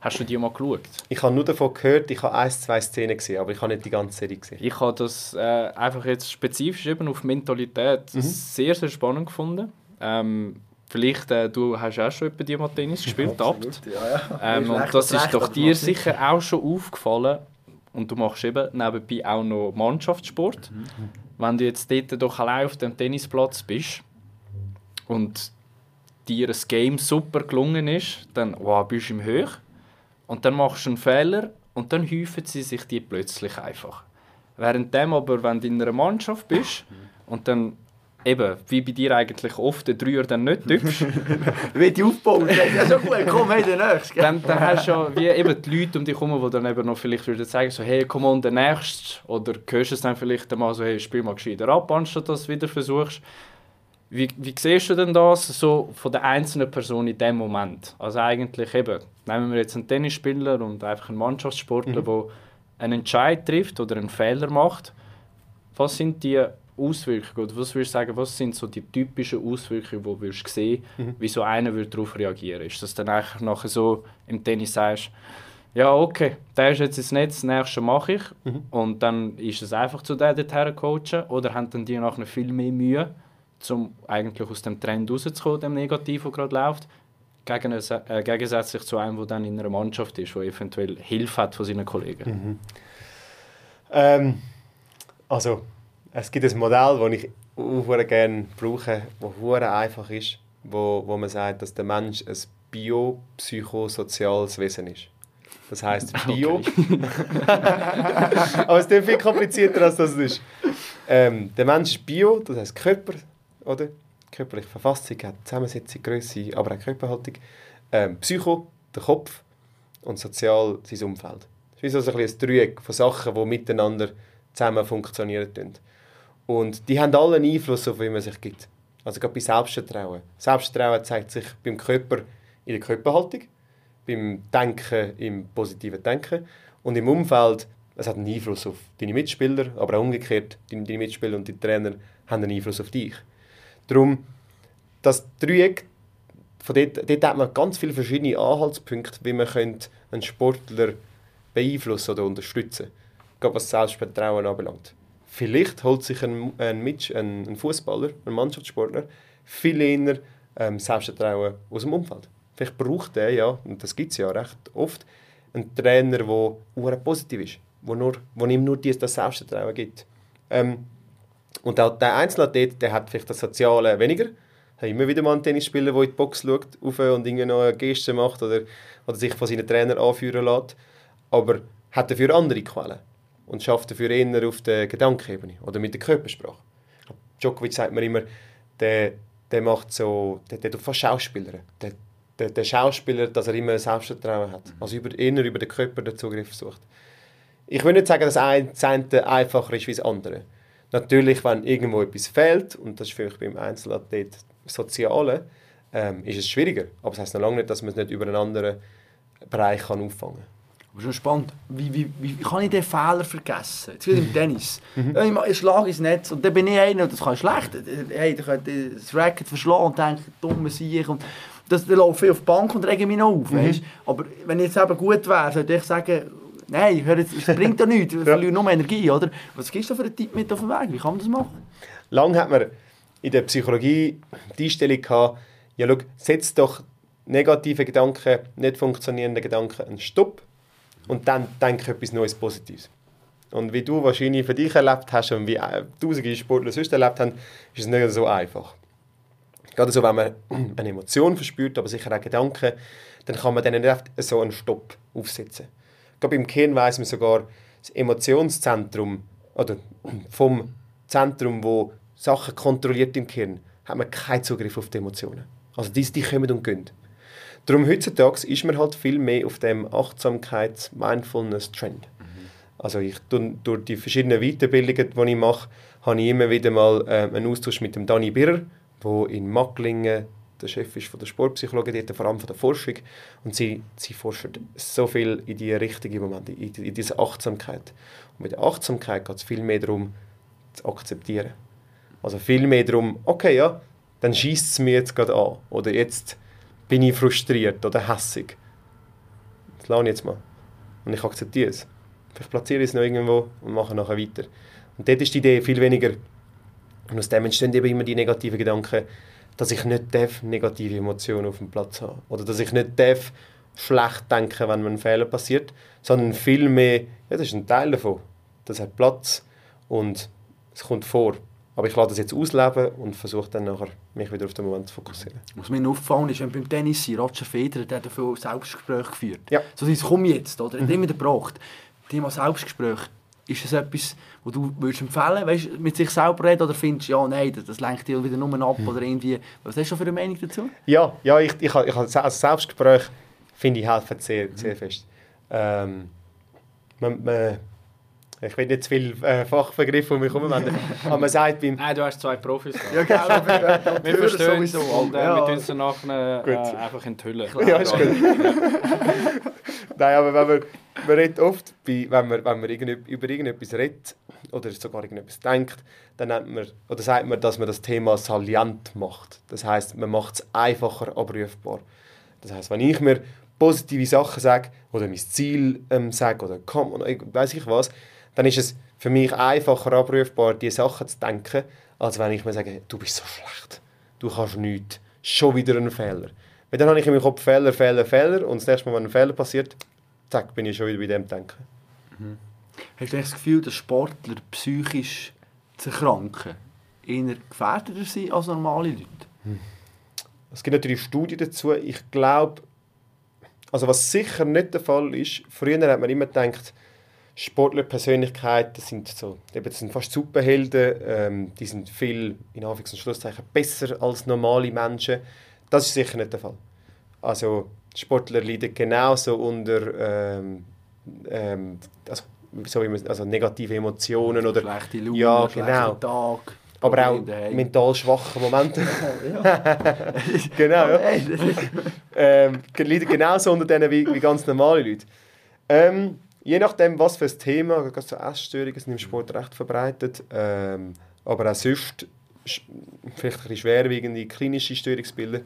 hast du die mal geschaut? Ich habe nur davon gehört, ich habe ein, zwei Szenen gesehen, aber ich habe nicht die ganze Serie gesehen. Ich habe das äh, einfach jetzt spezifisch eben auf Mentalität sehr, sehr spannend gefunden. Ähm, vielleicht, äh, du hast auch schon etwa die mal Tennis gespielt, Abt. Ja, ja. Ähm, und das ist doch dir sicher auch schon aufgefallen. Und du machst eben nebenbei auch noch Mannschaftssport. Wenn du jetzt dort doch allein auf dem Tennisplatz bist und dir das Game super gelungen ist, dann wow, bist du im Höch. Und dann machst du einen Fehler und dann häufen sie sich die plötzlich einfach. Währenddem aber, wenn du in einer Mannschaft bist und dann eben, wie bei dir eigentlich oft, der Dreier dann nicht tüpfst, Wird die aufbauen? Ja, schon gut, komm, hey, der nächste. dann, dann hast du ja wie eben die Leute um dich herum, die dann eben noch vielleicht würden sagen, so, hey, komm on, der Nächste. Oder hörst du es dann vielleicht einmal so, hey, spiel mal gescheiter ab, anstatt dass du wieder versuchst. Wie, wie siehst du denn das so von der einzelnen Person in dem Moment? Also eigentlich eben, nehmen wir jetzt einen Tennisspieler und einfach einen Mannschaftssportler, der einen Entscheid trifft oder einen Fehler macht. Was sind die Auswirkungen? Oder was würdest du sagen, was sind so die typischen Auswirkungen, die du würdest sehen, wie so einer würde darauf reagieren? Ist das dann eigentlich nachher so im Tennis sagst, ja, okay, der ist jetzt ins Netz, das nächste mache ich. Und dann ist es einfach zu der dorthin coachen. Oder haben dann die nachher viel mehr Mühe, um eigentlich aus dem Trend rauszukommen, dem Negativ, der gerade läuft, gegen, äh, gegensätzlich zu einem, der dann in einer Mannschaft ist, der eventuell Hilfe hat von seinen Kollegen. Ähm, also, es gibt ein Modell, das ich auch gerne brauche, das hure einfach ist, wo, wo man sagt, dass der Mensch ein biopsychosoziales Wesen ist. Das heißt Bio. Aber es ist viel komplizierter, als das ist. Ähm, der Mensch ist Bio, das heißt Körper, oder? Körperliche Verfassung hat Zusammensetzung, Größe, aber auch Körperhaltung. Ähm, Psycho, der Kopf und sozial sein Umfeld. Das ist wie so ein, ein Dreieck von Sachen, die miteinander zusammen funktionieren. Und die haben alle einen Einfluss auf wie man sich gibt. Also gerade bei Selbstvertrauen. Selbstvertrauen zeigt sich beim Körper in der Körperhaltung, beim Denken im positiven Denken und im Umfeld. Es hat einen Einfluss auf deine Mitspieler, aber auch umgekehrt, deine deine Mitspieler und die Trainer haben einen Einfluss auf dich. Darum, das Dreieck, von dort, dort hat man ganz viele verschiedene Anhaltspunkte, wie man könnte einen Sportler beeinflussen oder unterstützen gerade was Selbstvertrauen anbelangt. Vielleicht holt sich ein, ein, ein, ein Fußballer, ein Mannschaftssportler, viel eher ähm, Selbstvertrauen aus dem Umfeld. Vielleicht braucht er ja, und das gibt es ja recht oft, einen Trainer, der positiv ist, wo, nur, wo ihm nur dieses, das Selbstvertrauen gibt. Ähm, und auch der Einzelathlet, der hat vielleicht das Soziale weniger. Ich habe immer wieder mal einen Tennisspieler, der in die Box schaut auf und irgendwie noch Geste macht oder, oder sich von seinen Trainern anführen lässt. Aber hat dafür andere Quellen und schafft dafür eher auf der Gedankenebene oder mit der Körpersprache. Djokovic sagt mir immer, der, der macht so, der, der tut fast Schauspieler. Der, der, der Schauspieler, dass er immer Selbstvertrauen hat. Mhm. Also über, eher über den Körper den Zugriff sucht. Ich will nicht sagen, dass ein eine einfacher ist wie das andere. Natürlich, wenn irgendwo etwas fehlt, und das ist vielleicht beim Einzelathlet Soziale, ähm, ist es schwieriger. Aber das heißt noch lange nicht, dass man es nicht über einen anderen Bereich kann auffangen kann. Aber schon spannend. Wie, wie, wie kann ich den Fehler vergessen? Jetzt wieder im Tennis. Mhm. Ich schlage ins Netz und dann bin ich einer, das kann schlecht. Hey, ich könnte das Racket verschlagen und denke, dumme Sieg. Und das, dann laufe ich auf die Bank und rege mich noch auf. Mhm. Aber wenn ich jetzt eben gut wäre, sollte ich sagen, nein, hör jetzt, es bringt ja nichts, ich verliere nur Energie. Oder? Was gibst du für einen Tipp mit auf den Weg? Wie kann man das machen? Lang hat man in der Psychologie die Einstellung gehabt, ja, schau, setz doch negative Gedanken, nicht funktionierende Gedanken einen Stopp und dann denke etwas Neues Positives. Und wie du wahrscheinlich für dich erlebt hast und wie äh, tausende Sportler sonst erlebt haben, ist es nicht so einfach. Gerade so, wenn man eine Emotion verspürt, aber sicher auch Gedanken, dann kann man dann nicht so einen Stopp aufsetzen. Gerade beim Kern weiß man sogar, das Emotionszentrum oder vom Zentrum, wo Sachen kontrolliert im Kern, hat man keinen Zugriff auf die Emotionen. Also die, die kommen und gehen. Darum heutzutage ist man halt viel mehr auf dem Achtsamkeits-Mindfulness-Trend. Mhm. Also ich, durch die verschiedenen Weiterbildungen, die ich mache, habe ich immer wieder mal äh, einen Austausch mit dem Dani Birrer, der in Macklingen der Chef ist von der Sportpsychologie, dort vor allem von der Forschung. Und sie, sie forscht so viel in diese Richtung im Moment, in, in diese Achtsamkeit. Und mit der Achtsamkeit geht es viel mehr darum, zu akzeptieren. Also viel mehr darum, okay, ja, dann schießt es mir jetzt gerade an. Oder jetzt bin ich frustriert oder hässig. Das lasse ich jetzt mal. Und ich akzeptiere es. Vielleicht platziere ich es noch irgendwo und mache nachher weiter. Und dort ist die Idee viel weniger. Und aus dem entstehen eben immer die negativen Gedanken, dass ich nicht darf, negative Emotionen auf dem Platz haben Oder dass ich nicht darf, schlecht denken, wenn mir ein Fehler passiert, sondern vielmehr, ja, das ist ein Teil davon. Das hat Platz und es kommt vor. Aber ich lasse das jetzt ausleben und versuche dann nachher, mich wieder auf den Moment zu fokussieren. Was mir auffallen ist, wenn beim Tennis Roger Federer, der viel Selbstgespräch geführt. Ja. So dieses «Komm jetzt», oder? Mhm. immer gebraucht. Thema Selbstgespräch, ist das etwas, wo du würdest empfehlen würdest, mit sich selber reden oder findest du, ja, nein, das, das lenkt dich wieder nur ab mhm. oder irgendwie, was hast du für eine Meinung dazu? Ja, ja ich, ich, ich, also Selbstgespräch finde ich helfen sehr, sehr fest. Ähm, man, man, ich will nicht zu viele äh, Fachbegriffe um mich herum aber man sagt beim... Nein, du hast zwei Profis da. ja, genau. wir verstehen es, und äh, ja. wir tun es danach äh, einfach enthüllen. Ja, ist gut. Nein, aber wenn man, man redet oft, bei, wenn man, wenn man irgend, über irgendetwas redet oder sogar irgendetwas denkt, dann nennt man, oder sagt man, dass man das Thema salient macht. Das heißt, man macht es einfacher abrufbar. Das heißt, wenn ich mir positive Sachen sage oder mein Ziel ähm, sage oder komm, oder weiß ich was, dann ist es für mich einfacher abrufbar, diese Sachen zu denken, als wenn ich mir sage, du bist so schlecht, du kannst nichts, schon wieder ein Fehler. Weil dann habe ich in meinem Kopf Fehler, Fehler, Fehler und das nächste Mal, wenn ein Fehler passiert, zack, bin ich schon wieder bei dem Denken. Mhm. Hast du das Gefühl, dass Sportler psychisch zu erkranken eher gefährdeter sind als normale Leute? Es gibt natürlich Studien dazu. Ich glaube, also was sicher nicht der Fall ist, früher hat man immer gedacht, Sportlerpersönlichkeiten sind so, eben, das sind fast Superhelden, ähm, die sind viel, in Anführungs- und Schlusszeichen, besser als normale Menschen. Das ist sicher nicht der Fall. Also Sportler leiden genauso unter ähm, ähm, also, so wie man, also negative Emotionen oder schlechte Laune, ja, genau. Tag. Aber auch mental schwache Momente. genau, ja. ähm, leiden genauso unter denen wie, wie ganz normale Leute. Ähm, Je nachdem, was für ein Thema, gerade so Essstörungen sind im Sport recht verbreitet, ähm, aber auch sonst vielleicht ein bisschen schwerwiegende klinische Störungsbilder,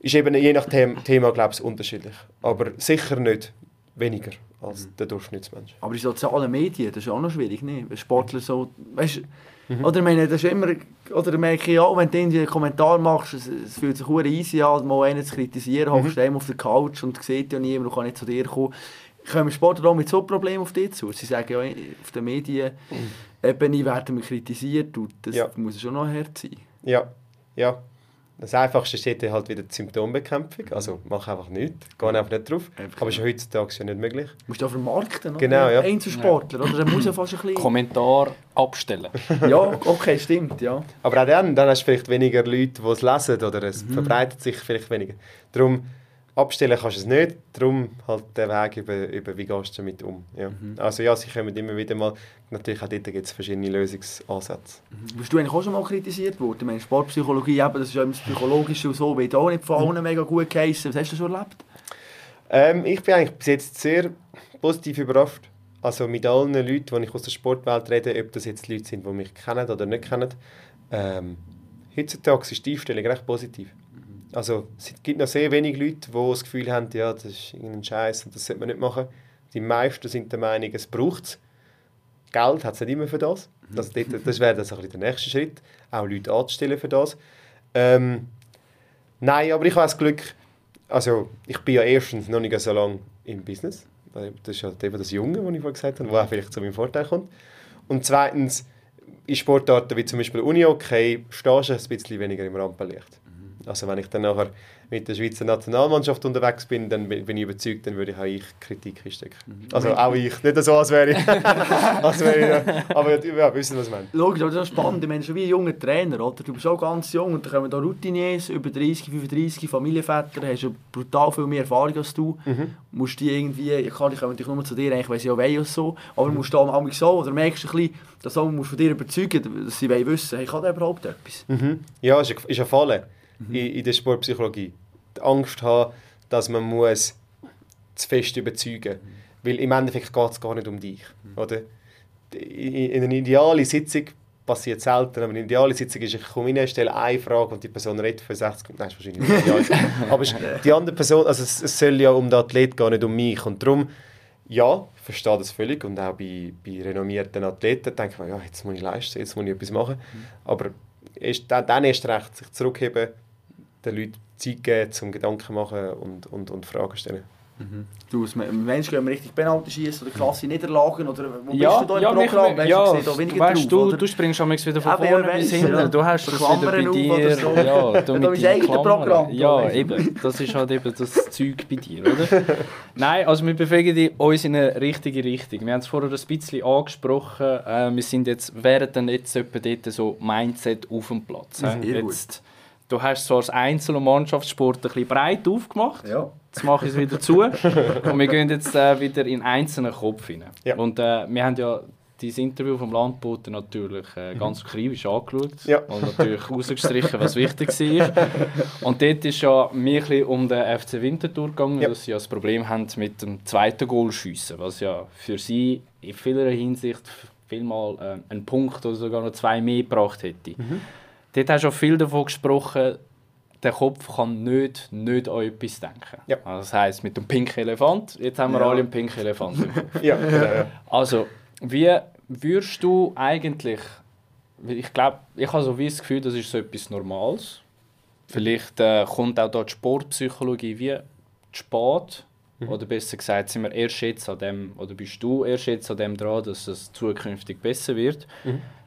ist eben je nach Thema, glaube ich, unterschiedlich. Aber sicher nicht weniger als mhm. der Durchschnittsmensch. Aber die sozialen Medien, das ist auch noch schwierig, ne? Sportler so, weißt, mhm. oder meine, das ist immer, oder merke ich auch, wenn du einen Kommentar machst, es, es fühlt sich easy an, mal einen zu kritisieren, mhm. hockst du auf der Couch und sieht ja niemand und kann nicht zu dir kommen kommen Sportler auch mit so Problemen auf dich zu? Sie sagen ja, auf der Medienebene werden wir kritisiert und das Ja. muss schon noch hart sein. Ja, ja. Das Einfachste steht halt wieder die Symptombekämpfung. Also mach einfach nichts, geh einfach nicht drauf. Einfach Aber ist ja heutzutage ja nicht möglich. Du musst auch vermarkten, oder? Genau, ja. Einzelsportler, oder? Da muss ja fast ein bisschen... Kommentar abstellen. Ja, okay, stimmt, ja. Aber auch dann, dann hast du vielleicht weniger Leute, die es lesen oder es Mhm. verbreitet sich vielleicht weniger. Darum, abstellen kannst du es nicht, darum halt der Weg über, über wie gehst du damit um. Ja. Mhm. Also ja, sie kommen immer wieder mal, natürlich auch dort gibt es verschiedene Lösungsansätze. Bist du eigentlich auch schon mal kritisiert worden? Ich meine, Sportpsychologie, eben, das ist ja immer das Psychologische und so, wird auch nicht von allen mega gut geheissen. Was hast du schon erlebt? Ähm, ich bin eigentlich bis jetzt sehr positiv überrascht. Also mit allen Leuten, die ich aus der Sportwelt rede, ob das jetzt Leute sind, die mich kennen oder nicht kennen, ähm, heutzutage ist die Einstellung recht positiv. Also es gibt noch sehr wenige Leute, die das Gefühl haben, ja, das ist irgendein Scheiß und das sollte man nicht machen. Die meisten sind der Meinung, es braucht es. Geld hat es nicht immer für das. das, dort, das wäre das ein der nächste Schritt, auch Leute anzustellen für das. Ähm, nein, aber ich habe das Glück, also ich bin ja erstens noch nicht so lange im Business. weil Das ist halt eben das Junge, was ich vorhin gesagt habe, was auch vielleicht zu meinem Vorteil kommt. Und zweitens, in Sportarten wie zum Beispiel Uni-Hockey stehst du ein bisschen weniger im Rampenlicht. Also wenn ich dann nachher mit der Schweizer Nationalmannschaft unterwegs bin, dann bin ich überzeugt, dann würde ich auch ich Kritik einstecken. Also auch ich, nicht so, als wäre ich, als wäre ich aber ja, wissen, was ich meine. Logisch, aber das ist spannend. Ich meine, schon wie ein junger Trainer, oder? Du bist auch ganz jung und dann kommen da Routiniers, über 30, 35, Familienväter, hast ja brutal viel mehr Erfahrung als du. Musst die irgendwie, ich kann, die kommen natürlich nur zu dir, sie ja wollen und so, aber musst du da manchmal so, oder merkst du ein bisschen, dass du musst von dir überzeugen, dass sie wissen, hey, kann der überhaupt etwas? Mhm. Ja, ist, ist eine Falle in, in der Sportpsychologie. Die Angst haben, dass man muss zu fest überzeugen muss. Weil im Endeffekt geht es gar nicht um dich. Oder? In, in einer idealen Sitzung passiert selten, aber eine ideale Sitzung ist, ich komme rein, stelle eine Frage und die Person redet für 60 Minuten. Nein, ist wahrscheinlich nicht ideal. aber es- die andere Person, also es, es soll ja um den Athlet gehen, nicht um mich. Und darum, ja, ich verstehe das völlig und auch bei, bei renommierten Athleten denke ich mir, ja, jetzt muss ich leisten, jetzt muss ich etwas machen. Aber erst, dann, dann erst recht sich zurückheben, den Leuten Zeit geben, zum Gedanken machen und, und, und Fragen stellen. Du, als Mensch gehen wir richtig Penalty schießen oder Klasse Niederlagen oder wo Ja, bist du da ja, im mich, Programm? Weißt ja, du, weniger weißt drauf, du, du springst am wieder von Ja, vorne bis hinten. ja. Du hast das wieder bei dir. so. Ja, Ja, du da mit ist deinen eigentlich der. Programm, Ja, eben. Das ist halt eben das Zeug bei dir, oder? Nein, also wir bewegen uns in eine richtige Richtung. Wir haben es vorher ein bisschen angesprochen. Äh, wir sind jetzt, wären dann jetzt etwa dort so Mindset auf dem Platz. gut. Jetzt, du hast zwar das Einzel- und Mannschaftssport ein bisschen breit aufgemacht. Ja. Jetzt mache ich es wieder zu. Und wir gehen jetzt äh, wieder in einzelnen Kopf hinein. Ja. Und äh, wir haben ja dieses Interview vom Landboten natürlich äh, ganz akribisch angeschaut. Ja. Und natürlich rausgestrichen, was wichtig war. Und dort ist ja mir ein bisschen um den FC Winterthur gegangen, Ja. dass sie ja das Problem haben mit dem zweiten Goalschiessen, was ja für sie in vieler Hinsicht vielmal äh, einen Punkt oder sogar noch zwei mehr gebracht hätte. Dort hast du auch viel davon gesprochen, der Kopf kann nicht, nicht an etwas denken. Ja. Also das heisst, mit dem pinken Elefant, jetzt haben wir Ja. alle einen pinken Elefant im Kopf. Ja, genau. Also, wie würdest du eigentlich, ich glaube, ich habe so wie das Gefühl, das ist so etwas Normales. Vielleicht äh, kommt auch da die Sportpsychologie wie spät. Oder besser gesagt, sind wir erst jetzt an dem, oder bist du erst jetzt an dem dran, dass es zukünftig besser wird.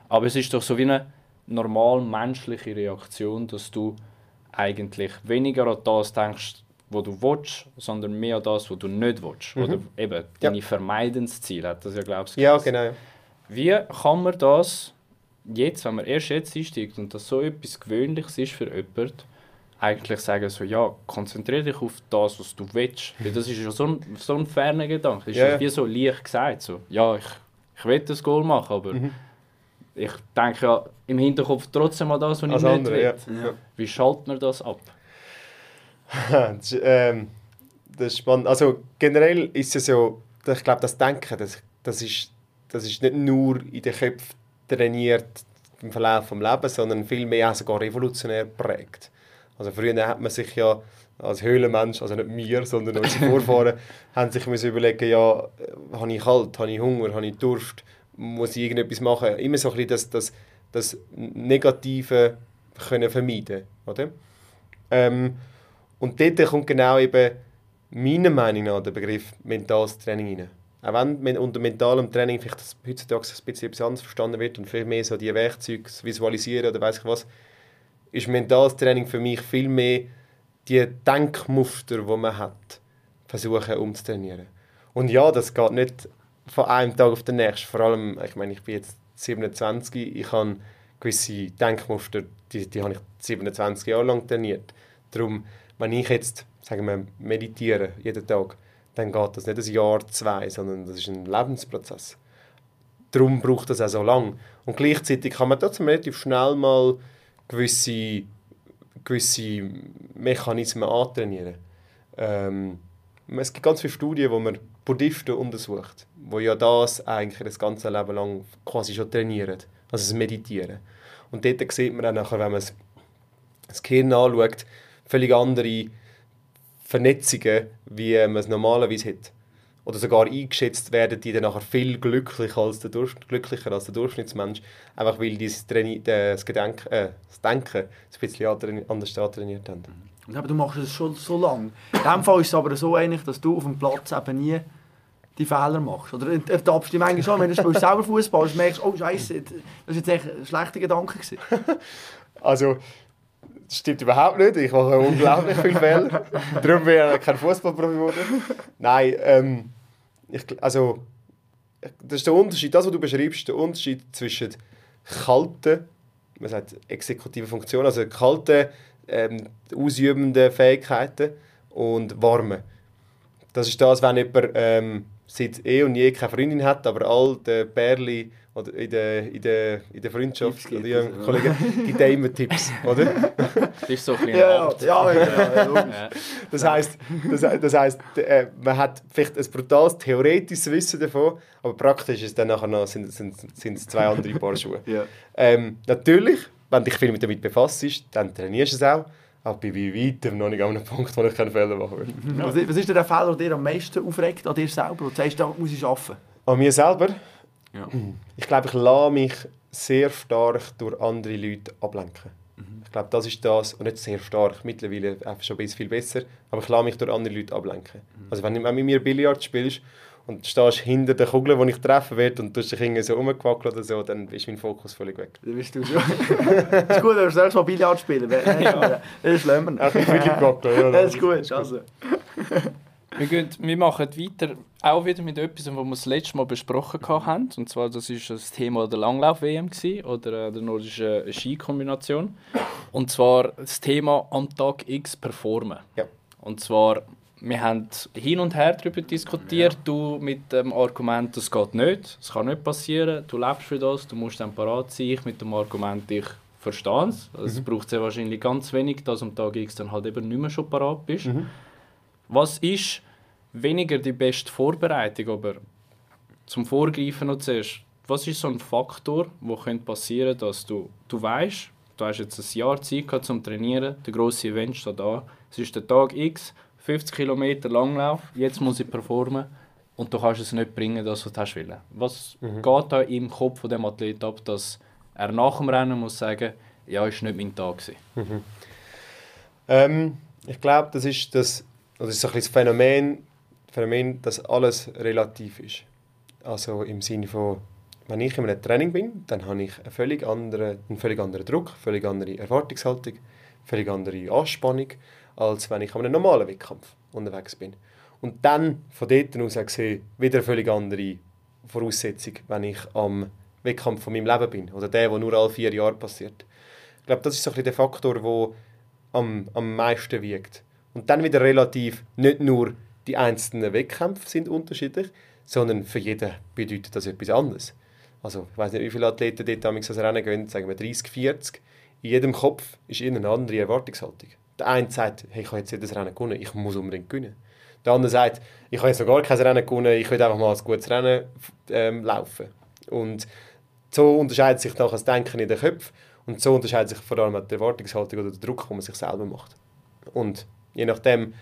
Aber es ist doch so wie eine normal menschliche Reaktion, dass du eigentlich weniger an das denkst, wo du willst, sondern mehr an das, was du nicht willst. Oder eben deine Vermeidensziele hat das ja, glaubst ja, genau. ja. Wie kann man das jetzt, wenn man erst jetzt einsteigt und das so etwas Gewöhnliches ist für jemanden, eigentlich sagen so, ja, konzentriere dich auf das, was du willst. Weil das ist ja so ein, so ein ferner Gedanke. Das ist Ja, ja, ja. wie so leicht gesagt. So, ja, ich, ich will das Goal machen, aber Mhm. Ich denke ja im Hinterkopf trotzdem an das, was ich Als nicht andere, will. ja. Ja. Wie schaltet man das ab? das, ist, ähm, das ist spannend. Also generell ist es so, dass ich glaube, das Denken, das, das, ist, das ist nicht nur in den Köpfen trainiert im Verlauf des Lebens, sondern vielmehr auch sogar revolutionär prägt. Also früher hat man sich ja als Höhlenmensch, also nicht wir, sondern unsere Vorfahren, haben sich müssen überlegen, ja, äh, habe ich kalt, habe ich Hunger, habe ich Durst, muss ich irgendetwas machen. Immer so ein bisschen das, das, das Negative können vermeiden, oder? Ähm, und dort kommt genau eben meiner Meinung nach den Begriff mentales Training rein. Auch wenn unter mentalem Training vielleicht das heutzutage ein bisschen etwas anderes verstanden wird und viel mehr so die Werkzeuge visualisieren oder weiß ich was, ist mentales Training für mich viel mehr die Denkmuster, die man hat, versuchen umzutrainieren. Und ja, das geht nicht von einem Tag auf den nächsten. Vor allem, ich meine, ich bin jetzt 27, ich habe gewisse Denkmuster, die, die habe ich 27 Jahre lang trainiert. Darum, wenn ich jetzt, sagen wir, meditiere jeden Tag, dann geht das nicht ein Jahr, zwei, sondern das ist ein Lebensprozess. Darum braucht das auch so lange. Und gleichzeitig kann man trotzdem relativ schnell mal gewisse, gewisse Mechanismen antrainieren. Ähm, es gibt ganz viele Studien, wo man Buddhisten untersucht, wo ja das eigentlich das ganze Leben lang quasi schon trainieren, also das Meditieren. Und dort sieht man dann nachher, wenn man das Gehirn anschaut, völlig andere Vernetzungen, wie man es normalerweise hat. Oder sogar eingeschätzt werden die dann nachher viel glücklicher als der, Durch glücklicher als der Durchschnittsmensch, einfach weil die das, Gedenk äh, das Denken ein bisschen anders trainiert haben. Aber du machst es schon so lange. In diesem Fall ist es aber so eigentlich, dass du auf dem Platz eben nie die Fehler machst. Oder ertappst dich manchmal schon, wenn du spielst selber Fußball und merkst, oh Scheiße, das war jetzt echt ein schlechter Gedanke. also, das stimmt überhaupt nicht. Ich mache unglaublich viele Fehler. Darum bin ich kein Fußballprofi geworden. Nein, ähm, ich, also, das ist der Unterschied, das, was du beschreibst, der Unterschied zwischen kalten, man sagt exekutive Funktionen, also kalten, ähm, ausübenden Fähigkeiten und warmen. Das ist das, wenn jemand ähm, seit eh und je keine Freundin hat, aber all die Bärli oder in der, in der, in der Freundschaft oder ja, Kollegen gibt er immer Tipps, oder? Das ist so ein ja, ja, ja, ja, Das heisst, das, das heisst äh, man hat vielleicht ein brutales theoretisches Wissen davon, aber praktisch ist dann nachher noch, sind, sind, sind es zwei andere Paar Schuhe. ja. ähm, natürlich, wenn dich viel damit befasst, dann trainierst du es auch. Aber ich bin bei weitem noch nicht an einem Punkt, wo ich keine Fehler machen will. Was, was ist der Fehler, der dir am meisten aufregt an dir selber? Wo du sagst, da muss ich arbeiten? An mir selber? Ja. Ich glaube, ich lasse mich sehr stark durch andere Leute ablenken. Mhm. Ich glaube, das ist das, und nicht sehr stark, mittlerweile schon ein bisschen viel besser, aber ich lasse mich durch andere Leute ablenken. Mhm. Also wenn du mit mir Billard spielst und stehst hinter der Kugel, die ich treffen werde und du dich irgendwie so rumgewackelt oder so, dann ist mein Fokus völlig weg. Dann bist du schon. das ist gut, wenn du selbst mal Billard spielen ja. Das ist schlimmer. Ach, ich wirklich gewackelt, ja. Das ist gut, also. Wir, gehen, wir machen weiter, auch wieder mit etwas, was wir das letzte Mal besprochen haben. Und zwar, das war das Thema der Langlauf-WM oder äh, der nordischen Skikombination. Und zwar das Thema am Tag X performen. Ja. Und zwar, wir haben hin und her darüber diskutiert, ja. du mit dem Argument, das geht nicht, es kann nicht passieren, du lebst für das, du musst dann parat sein, ich mit dem Argument, ich verstehe es. Also mhm. Es braucht sehr wahrscheinlich ganz wenig, dass am Tag X dann halt eben nicht mehr schon parat bist. Mhm. Was ist weniger die beste Vorbereitung, aber zum Vorgreifen noch zuerst, was ist so ein Faktor, wo könnte passieren, dass du, du weißt, du hast jetzt ein Jahr Zeit gehabt zum Trainieren, der grosse Event steht da, es ist der Tag X, 50 km Langlauf, jetzt muss ich performen und du kannst es nicht bringen, das was du hast wollen. Was mhm. geht da im Kopf von dem Athlet ab, dass er nach dem Rennen muss sagen, ja, ist nicht mein Tag mhm. ähm, ich glaube, das ist das das ist so ein das Phänomen, Phänomen, dass alles relativ ist. Also im Sinne von, wenn ich in einem Training bin, dann habe ich einen völlig anderen, einen völlig anderen Druck, eine völlig andere Erwartungshaltung, eine völlig andere Anspannung, als wenn ich an einem normalen Wettkampf unterwegs bin. Und dann von dort aus gesehen wieder eine völlig andere Voraussetzung, wenn ich am Wettkampf von meinem Leben bin oder der, der nur alle vier Jahre passiert. Ich glaube, das ist so ein der Faktor, der am, am meisten wiegt. Und dann wieder relativ, nicht nur die einzelnen Wettkämpfe sind unterschiedlich, sondern für jeden bedeutet das etwas anderes. Also ich weiß nicht, wie viele Athleten dort damals das Rennen gehen, sagen wir 30, 40. In jedem Kopf ist eine andere Erwartungshaltung. Der eine sagt, hey, ich habe jetzt jedes Rennen gewonnen, ich muss unbedingt gewinnen. Der andere sagt, ich habe jetzt noch gar kein Rennen gewonnen, ich will einfach mal ein gutes Rennen ähm, laufen. Und so unterscheidet sich dann das Denken in den Köpfen und so unterscheidet sich vor allem die Erwartungshaltung oder der Druck, den man sich selber macht. Und Je nachdem,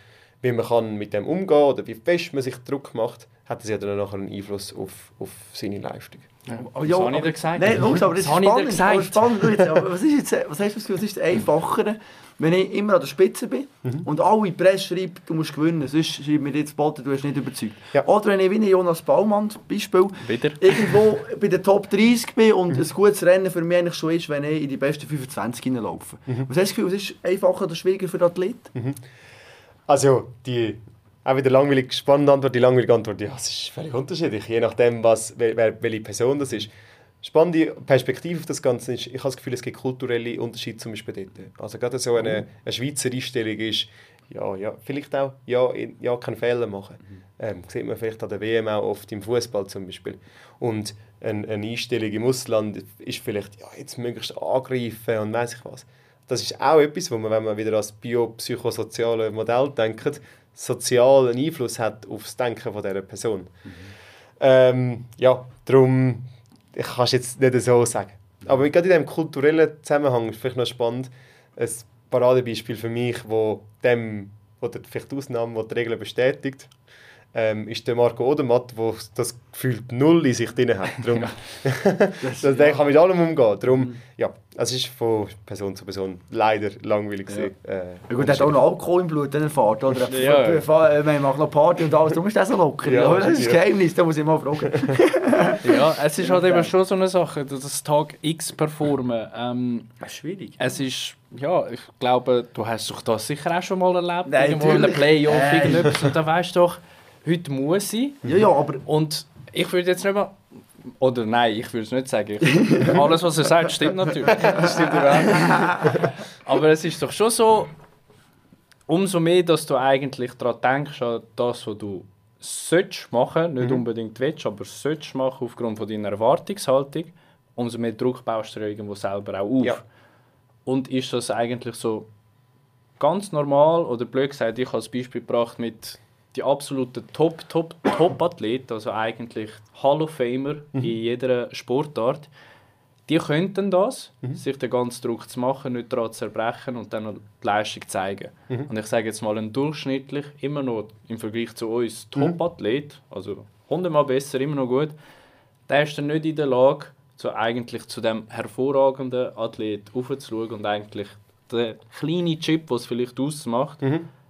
wie man kann mit dem umgehen oder wie fest man sich Druck macht, hat das ja dann nachher einen Einfluss auf, auf seine Leistung. Ja, aber ja, das habe ich gesagt. Nein, los, aber das, das ist spannend. Aber spannend. aber was, ist jetzt, was, heißt, was ist das Einfachere? Wenn ich immer an der Spitze bin und alle Presse schreiben, du musst gewinnen, sonst schreibt mir jetzt Boden, du hast nicht überzeugt. Ja. Oder wenn ich wie Jonas Baumann, Beispiel, Wieder. irgendwo bei den Top 30 bin und ein gutes Rennen für mich eigentlich schon ist, wenn ich in die besten 25 hineinlaufe. Was hast du das Gefühl, es ist einfacher oder schwieriger für den Athleten? Also, die auch wieder langweilig spannende Antwort, die langweilige Antwort, ja, es ist völlig unterschiedlich, je nachdem, was, wer, wer, welche Person das ist. Spannende Perspektive auf das Ganze ist, ich habe das Gefühl, es gibt kulturelle Unterschiede zum Beispiel dort. Also gerade so eine, eine Schweizer Einstellung ist, ja, ja, vielleicht auch, ja, ja keinen Fehler machen. Ähm, sieht man vielleicht an der WM auch oft im Fußball zum Beispiel. Und eine, eine Einstellung im Ausland ist vielleicht, ja, jetzt möglichst angreifen und weiß ich was. Das ist auch etwas, wo man, wenn man wieder als biopsychosoziale Modell denkt, sozialen Einfluss hat auf das Denken von dieser Person. Ähm, ja, darum, ich kann es jetzt nicht so sagen. Aber gerade in diesem kulturellen Zusammenhang ist vielleicht noch spannend, ein Paradebeispiel für mich, wo dem, oder vielleicht die Ausnahme, die die Regel bestätigt, ähm, ist der Marco Odermatt, der das Gefühl null in sich drin hat. Darum, Das, das, der kann mit allem umgehen. Darum, ja, es ist von Person zu Person leider langweilig gewesen. Äh, Ja, gut, er hat auch noch Alkohol im Blut, dann erfahrt, oder? Ja. Ja. Man macht noch Party und alles, darum ist der so locker. Ja, Ja, das ist ja. das Geheimnis, da muss ich mal fragen. Ja, es ist halt eben schon so eine Sache, das Tag X performen. Ähm, Das ist schwierig. es ist, ja, ich glaube, du hast doch das sicher auch schon mal erlebt, Nein, irgendwo in einem. Playoff, Nein. irgendetwas, und dann weißt du doch, heute muss ich. Ja, ja, aber Und ich würde jetzt nicht mal, oder nein, ich würde es nicht sagen. Ich, alles, was er sagt, stimmt natürlich. Das stimmt überhaupt. Aber es ist doch schon so, umso mehr, dass du eigentlich daran denkst, an das, was du sollst machen, nicht unbedingt willst, aber sollst machen aufgrund von deiner Erwartungshaltung, umso mehr Druck baust du dir irgendwo selber auch auf. Ja. Und ist das eigentlich so ganz normal, oder blöd gesagt, ich habe das Beispiel gebracht mit die absoluten Top, Top, Top-Athleten, also eigentlich Hall of Famer in jeder Sportart, die könnten das, sich den ganzen Druck zu machen, nicht daran zu zerbrechen und dann noch die Leistung zeigen. Und ich sage jetzt mal, ein durchschnittlich, immer noch im Vergleich zu uns Top-Athlet, also hundertmal besser, immer noch gut, der ist dann nicht in der Lage, so eigentlich zu dem hervorragenden Athlet aufzuschauen und eigentlich den kleinen Chip, es vielleicht ausmacht, und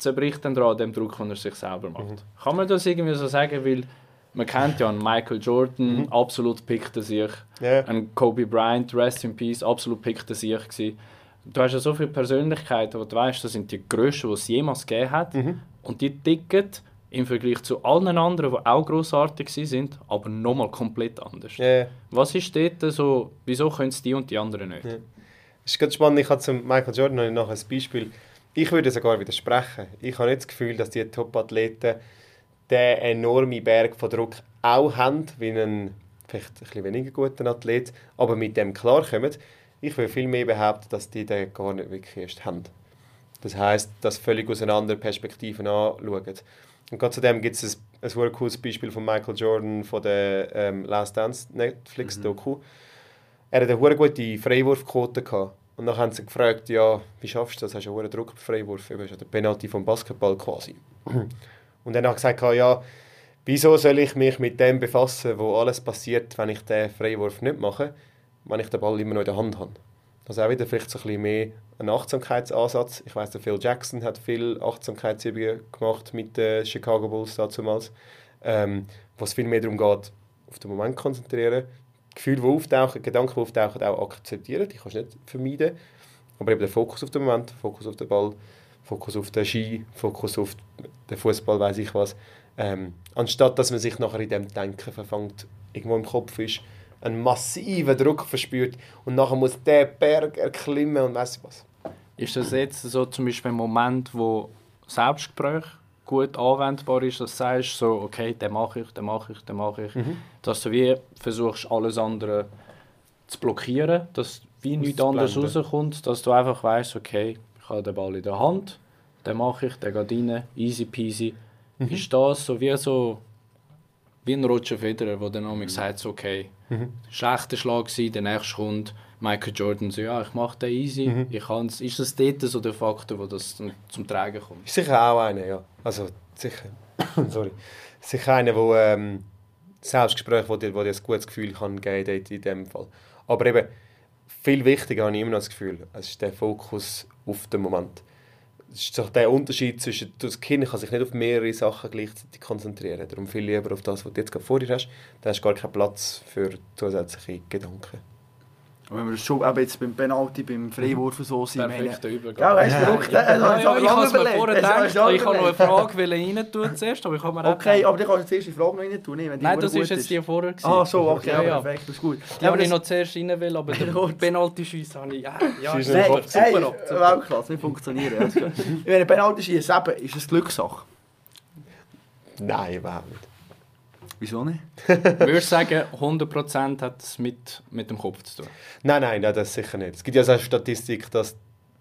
zerbricht dann daran dem Druck, den er sich selber macht. Kann man das irgendwie so sagen, weil man kennt ja einen Michael Jordan, absolut pickte sich, Ja. ein Kobe Bryant, Rest in Peace, absolut pickte sich gewesen. Du hast ja so viele Persönlichkeiten, wo du weißt, das sind die grössten, die es jemals gegeben hat. Und die ticken im Vergleich zu allen anderen, die auch grossartig sind, aber nochmal komplett anders. Ja. Was ist dort so, wieso können es die und die anderen nicht? Ja. Es ist ganz spannend, ich habe zum Michael Jordan noch ein Beispiel. Ich würde sogar widersprechen. Ich habe nicht das Gefühl, dass die Top-Athleten den enormen Berg von Druck auch haben, wie ein vielleicht ein bisschen weniger guter Athlet, aber mit dem klarkommen. Ich würde viel mehr behaupten, dass die den gar nicht wirklich erst haben. Das heisst, das völlig aus einer anderen Perspektive anschauen. Und gerade zudem gibt es ein, ein cooles Beispiel von Michael Jordan von der ähm, Last Dance Netflix-Doku. Er hatte eine gute Freiwurfquote. Gehabt. Und dann haben sie gefragt, ja, wie schaffst du das? Hast du einen Druck auf Freiwurf? Du bist ja der Penalty vom Basketball quasi. Und dann hat er gesagt, ja, wieso soll ich mich mit dem befassen, wo alles passiert, wenn ich den Freiwurf nicht mache, wenn ich den Ball immer noch in der Hand habe? Also auch wieder vielleicht so ein bisschen mehr ein Achtsamkeitsansatz. Ich weiß, Phil Jackson hat viel Achtsamkeitsübungen gemacht mit den Chicago Bulls damals, ähm, wo es viel mehr darum geht, auf den Moment konzentrieren, Gefühle, die auftauchen, Gedanken, die auftauchen, auch akzeptieren. Die kannst du nicht vermeiden. Aber eben der Fokus auf den Moment, Fokus auf den Ball, Fokus auf den Ski, Fokus auf den Fußball, weiß ich was. Ähm, anstatt dass man sich nachher in dem Denken verfangt, irgendwo im Kopf ist, einen massiven Druck verspürt und nachher muss der Berg erklimmen und weiß was. Ist das jetzt so zum Beispiel ein Moment, wo Selbstgespräch gut anwendbar ist, dass du sagst, so, okay, den mache ich, den mache ich, den mache ich, dass du wie versuchst, alles andere zu blockieren, dass wie nichts anderes rauskommt, dass du einfach weißt, okay, ich habe den Ball in der Hand, den mache ich, der geht rein, easy peasy. Ist das so wie so wie ein Roger Federer, der dann mhm. sagt, okay, schlechter Schlag gewesen, der nächste kommt, Michael Jordan so, ja, ich mache den easy, ich kann's. Ist das dort so der Faktor, wo das zum, zum Tragen kommt? Sicher auch einer, ja. Also sicher. Sorry. Sicher einer, wo ähm, Selbstgespräch, wo dir, wo dir ein gutes Gefühl kann geben dort in dem Fall. Aber eben, viel wichtiger, habe ich immer noch das Gefühl. Es ist der Fokus auf den Moment. Es ist doch der Unterschied zwischen, das Kind kann sich nicht auf mehrere Sachen gleichzeitig konzentrieren. Darum viel lieber auf das, was du jetzt gerade vor dir hast. Da hast du gar keinen Platz für zusätzliche Gedanken. Wenn wir schon eben jetzt beim Penalty, beim Freiwurf und so sind. Perfekter Übergang. Ja, weißt du, äh, Ja, ja, ich habe es mir vorher gedacht, ich habe noch eine. Frage rein tun zuerst, aber ich habe mir Okay, aber dann kannst du zuerst die Frage noch rein tun, Nein, gut das ist jetzt ist. die vorher. Ah, so, okay, perfekt, das ist gut. Die habe ich noch zuerst rein will, aber der Kurz. Penalty-Schuss habe ich... Ja, ja super, den hey, super. Weltklasse, nicht funktionieren. Wenn ein Penalty schießt, eben, ist es Glückssache. Nein, überhaupt nicht. Wieso nicht? Ich würde sagen, 100% hat es mit, mit dem Kopf zu tun. Nein, nein, nein, das sicher nicht. Es gibt ja so eine Statistik, dass.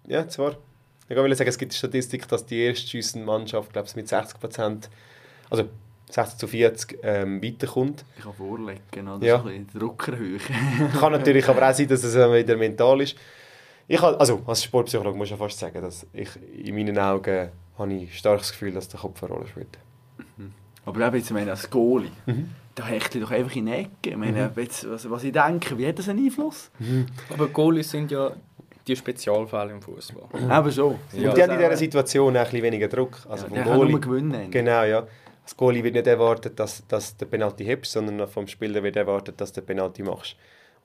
Ja, zwar. Ich will sagen, es gibt eine Statistik, dass die erste Mannschaft, glaube ich, mit 60 Prozent, also 60 zu 40, ähm, weiterkommt. Ich kann vorlegen, oder Ja. so ein bisschen Druckerhöhe. Kann natürlich aber auch sein, dass es wieder mental ist. Ich habe, also als Sportpsychologe muss ich ja fast sagen, dass ich in meinen Augen habe ich stark das Gefühl, dass der Kopf eine Rolle spielt. Aber eben jetzt, ich meine, als Goalie, Mhm. da hecht ich doch einfach in die Ecke. Ich meine, jetzt, was, was ich denke, wie hat das einen Einfluss? Aber Goalies sind ja die Spezialfälle im Fußball. Eben so. Ja. Und die haben in dieser Situation auch ein bisschen weniger Druck. Also ja, vom der kann nur Goalie. gewinnen. Genau, ja. Als Goalie wird nicht erwartet, dass, dass du den Penalty hebst, sondern vom Spieler wird erwartet, dass du den Penalty machst.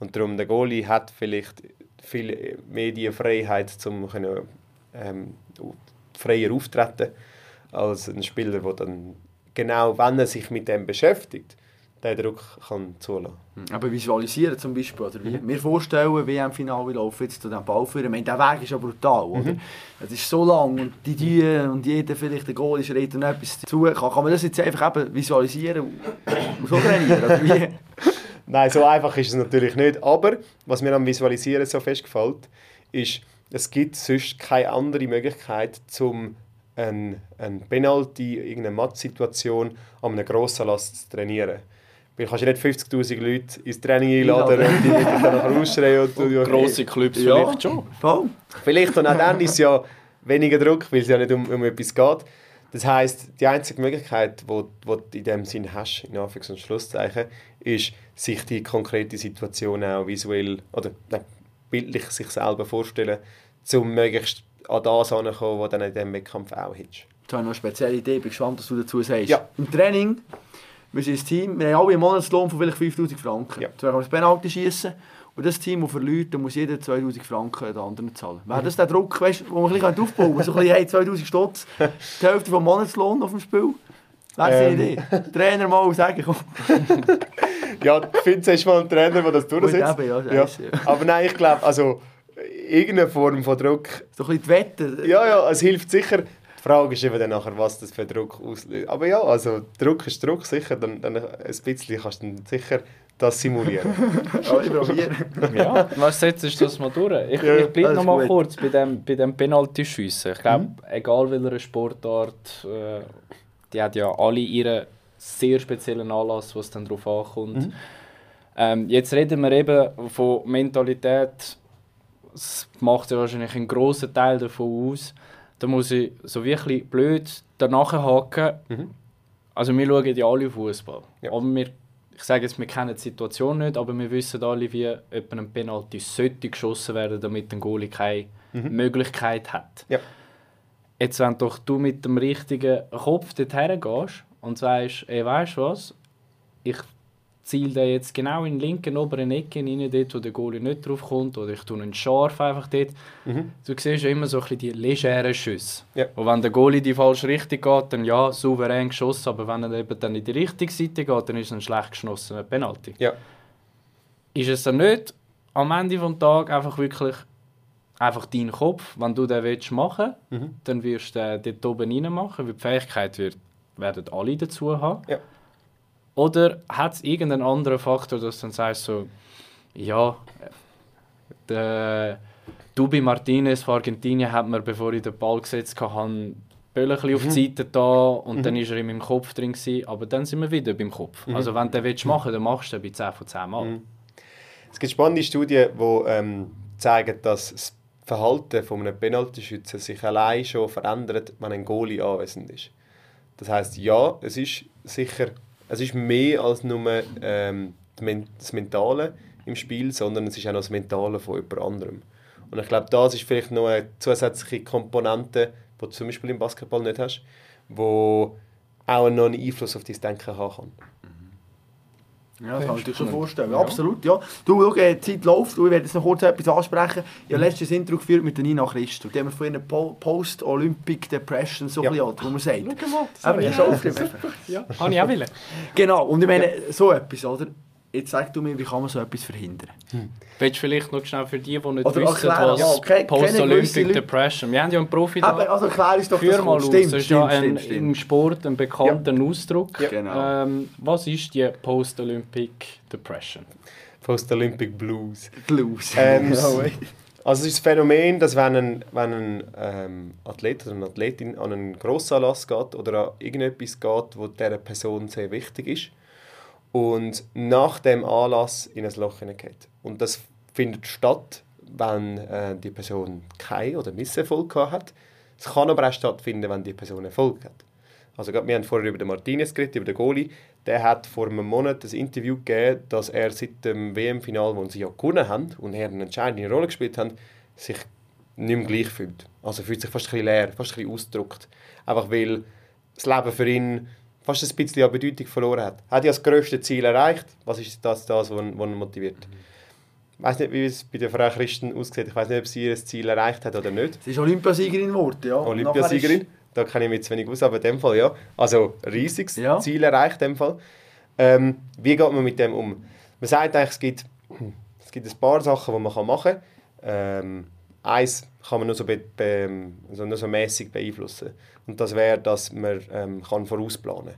Und darum, der Goalie hat vielleicht viel mehr die Freiheit, um können, ähm, freier auftreten als ein Spieler, der dann genau, wenn er sich mit dem beschäftigt, den Druck kann zulassen. Aber visualisieren zum Beispiel, oder Mhm. wie mir vorstellen, WM-Finale laufen jetzt zu diesem Ball führen. Ich meine, der Weg ist ja brutal, oder? Mhm. Es ist so lang und die Tür und jeder vielleicht der Goal schreit und etwas dazu. Kann, kann man das jetzt einfach eben visualisieren und, so trainieren, wie? Nein, so einfach ist es natürlich nicht. Aber was mir am Visualisieren so festgefällt, ist, es gibt sonst keine andere Möglichkeit, um ein, ein Penalty, irgendeine Mattsituation an einem grossen Last zu trainieren. Weil du kannst ja nicht 50'000 Leute ins Training einladen und die dann nachher ausschreien. Und du, Grosse Clubs Ja. vielleicht schon. Voll. Vielleicht und auch dann ist es ja weniger Druck, weil es ja nicht um, um etwas geht. Das heisst, die einzige Möglichkeit, die wo, wo du in dem Sinn hast, in Anführungs- und Schlusszeichen, ist, sich die konkrete Situation auch visuell oder nein, bildlich sich selber vorstellen, um möglichst an das heranzukommen, was du dann in diesem Wettkampf auch hast. Jetzt habe ich noch eine spezielle Idee, bin gespannt, was du dazu sagst. Ja. Im Training, wir sind ein Team, wir haben alle einen Monatslohn von vielleicht 5000 Franken. Ja. Jetzt wir das Penalty schießen und das Team, das verliert, da muss jeder 2000 Franken den anderen zahlen. Wäre das der Druck, weißt, wo man ein bisschen aufbauen kann? So ein bisschen, hey, 2000 Stutz, die Hälfte vom Monatslohn auf dem Spiel? Wäre das Ähm. Idee? Trainer mal sagen, komm. Ja, ich finde, es ist mal ein Trainer, der das durchsetzt. eben, ja, ja. Aber nein, ich glaube, also irgendeine Form von Druck So ein bisschen die Wette. Ja, ja, es hilft sicher. Die Frage ist eben dann nachher, was das für Druck auslöst. Aber ja, also Druck ist Druck, sicher. Dann, dann ein bisschen kannst du dann sicher das simulieren. Ja, ich probiere. Ja, was setzt du das mal durch? Ich, Ja, ich bleibe noch mal gut. kurz bei dem, bei dem Penalty-Schiessen. Ich glaube, egal welcher Sportart, äh, die hat ja alle ihren sehr speziellen Anlass, was dann darauf ankommt. Ähm, jetzt reden wir eben von Mentalität. Das macht ja wahrscheinlich einen grossen Teil davon aus. Da muss ich so wirklich blöd danach haken. Mhm. Also wir schauen ja alle Fußball. Ja. Aber wir, ich sage jetzt, wir kennen die Situation nicht, aber wir wissen alle, wie etwa ein Penalty sollte geschossen werden, damit ein Goalie keine Möglichkeit hat. Ja. Jetzt, wenn doch du mit dem richtigen Kopf dorthin gehst und sagst, ey, weißt du was, ich ziele den jetzt genau in den linken oberen Ecke rein, dort, wo der Goalie nicht drauf kommt, oder ich tue einen scharf einfach dort. Mhm. Du siehst ja immer so ein bisschen die legeren Schüsse. Ja. Und wenn der Goalie die falsche Richtung geht, dann ja, souverän geschossen, aber wenn er eben dann in die richtige Seite geht, dann ist es ein schlecht geschossener Penalty. Ja. Ist es dann nicht am Ende des Tages einfach wirklich einfach dein Kopf, wenn du den willst machen Mhm. dann wirst du den dort oben rein machen, weil die Fähigkeit wird, werden alle dazu haben. Ja. Oder hat es irgendeinen anderen Faktor, dass du dann sagst so, ja, der Dubi Martinez von Argentinien hat mir, bevor ich den Ball gesetzt habe, Bälle ein bisschen auf die Seite da und dann war er in meinem Kopf drin. Gewesen, aber dann sind wir wieder beim Kopf. Also wenn du den willst machen dann machst du den bei 10 von 10 Mal. Mhm. Es gibt spannende Studien, die ähm, zeigen, dass das Verhalten von einem Penaltyschützen sich allein schon verändert, wenn ein Goalie anwesend ist. Das heißt, ja, es ist sicher, es ist mehr als nur ähm, das Mentale. im Spiel, sondern es ist auch noch das Mentale von jemand anderem. Und ich glaube, das ist vielleicht noch eine zusätzliche Komponente, die du zum Beispiel im Basketball nicht hast, wo auch noch einen Einfluss auf dein Denken haben kann. Ja, das kann ich mir schon vorstellen. Ja. Absolut, ja. Du, schau, die Zeit läuft. Du, ich werde jetzt noch kurz etwas ansprechen. Ich habe letztes Intro geführt mit der Nina Christ. Und die haben wir von ihren po Post-Olympic Depression so Ja. ein bisschen, wo man sagt. Schau mal, ja, auch. aufgeschrieben. Ja, habe ich auch. Genau, und ich meine, so etwas, oder? Jetzt sag du mir, wie kann man so etwas verhindern? Willst du vielleicht noch schnell für die, die nicht Oder wissen, erklären, was ja, gewisse Post-Olympic Depression Wir haben ja einen Profi da. Aber, also erklär uns doch Führ mal kurz. aus. Stimmt, das ist stimmt, ja ein, stimmt, stimmt. im Sport ein bekannter Ausdruck. Ja. Genau. Ähm, was ist die Post-Olympic Depression? Post-Olympic Blues. Blues. Ähm, Ja. Also es ist das Phänomen, dass wenn ein, wenn ein ähm, Athlet oder eine Athletin an einen Grossanlass geht oder an irgendetwas geht, wo dieser Person sehr wichtig ist und nach dem Anlass in ein Loch hineingeht. Und das findet statt, wenn äh, die Person keinen oder Misserfolg hat. Es kann aber auch stattfinden, wenn die Person Erfolg hat. Also gerade, wir haben vorher über den Martinez geredet, über den Goalie. Der hat vor einem Monat ein Interview gegeben, dass er seit dem WM-Final, wo sie ja gewonnen haben und er eine entscheidende Rolle gespielt hat, sich nicht mehr gleich fühlt. Also fühlt sich fast ein bisschen leer, fast ein bisschen ausgedrückt. Einfach weil das Leben für ihn fast ein bisschen an Bedeutung verloren hat. Hat ja das grösste Ziel erreicht. Was ist das, das was ihn motiviert? Ich weiß nicht, wie es bei der Frau Christen aussieht. Ich weiß nicht, ob sie ihr Ziel erreicht hat oder nicht. Sie ist Olympiasiegerin geworden, ja. Olympiasiegerin. Da kenne ich mich zu wenig aus, aber in dem Fall ja. Also riesiges Ja. Ziel erreicht in dem Fall. Ähm, wie geht man mit dem um? Man sagt eigentlich, es gibt, es gibt ein paar Sachen, die man machen kann. Ähm, eins kann man nur so, be, be, also nur so mäßig beeinflussen. Und das wäre, dass man ähm, kann vorausplanen kann.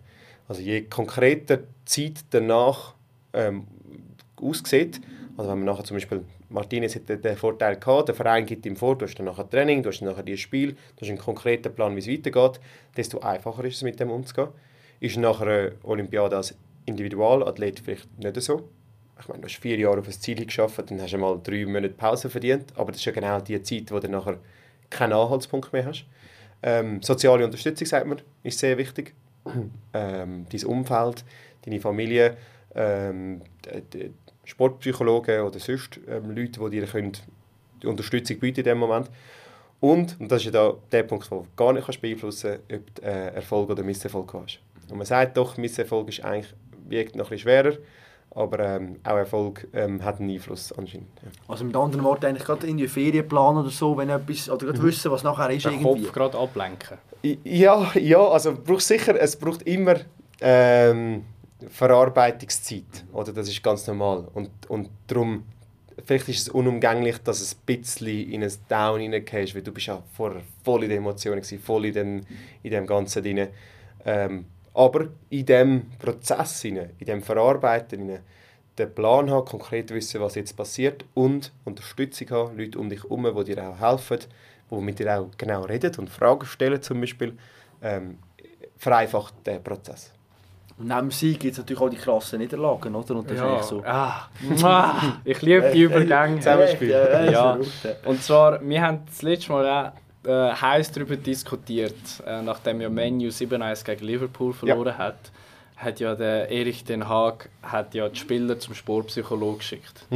Also je konkreter die Zeit danach ähm, aussieht, also wenn man nachher zum Beispiel, Martinez hat den- Vorteil gehabt, der Verein gibt ihm vor, du hast dann nachher Training, du hast dann nachher dieses Spiel, du hast einen konkreten Plan, wie es weitergeht, desto einfacher ist es, mit dem umzugehen. Ist nach einer Olympiade als Individualathlet vielleicht nicht so. Ich meine, du hast vier Jahre auf ein Ziel geschafft, dann hast du mal drei Monate Pause verdient, aber das ist ja genau die Zeit, wo du nachher keinen Anhaltspunkt mehr hast. Ähm, soziale Unterstützung, sagt man, ist sehr wichtig. ähm, dein Umfeld, deine Familie, ähm, Sportpsychologen oder sonst ähm, Leute, die dir können die Unterstützung bieten in dem Moment. Und, und das ist ja da der Punkt, den du gar nicht kannst beeinflussen kannst, ob du äh, Erfolg oder Misserfolg hast. Und man sagt doch, Misserfolg ist eigentlich, wiegt noch ein bisschen schwerer, aber ähm, auch Erfolg ähm, hat einen Einfluss anscheinend. Ja. Also mit anderen Worten, eigentlich gerade irgendwie Ferienplan oder so, wenn etwas, oder gerade wissen, was nachher ist Den irgendwie. Kopf gerade ablenken. Ja, ja, also braucht sicher, es braucht immer ähm, Verarbeitungszeit, oder? Das ist ganz normal. Und, und darum, vielleicht ist es unumgänglich, dass es ein bisschen in ein Down hineingehst, weil du bist ja vorher voll in den Emotionen gewesen, voll in dem, in dem Ganzen drin. Ähm, aber in dem Prozess, hinein, in dem Verarbeiten, hinein, den Plan haben, konkret wissen, was jetzt passiert und Unterstützung haben, Leute um dich herum, die dir auch helfen, die mit dir auch genau reden und Fragen stellen zum Beispiel, ähm, vereinfacht den Prozess. Und neben dem Sieg gibt es natürlich auch die krassen Niederlagen, oder? Und das ist eigentlich so. Ah, ich liebe die Übergänge. Zusammenspiel. Ja, ja, Ja. ja. ja. Und zwar, wir haben das letzte Mal auch äh, heiß darüber diskutiert, äh, nachdem ja Menu 7-1 gegen Liverpool verloren hat, hat ja der Erich Den Haag hat ja die Spieler zum Sportpsychologen geschickt.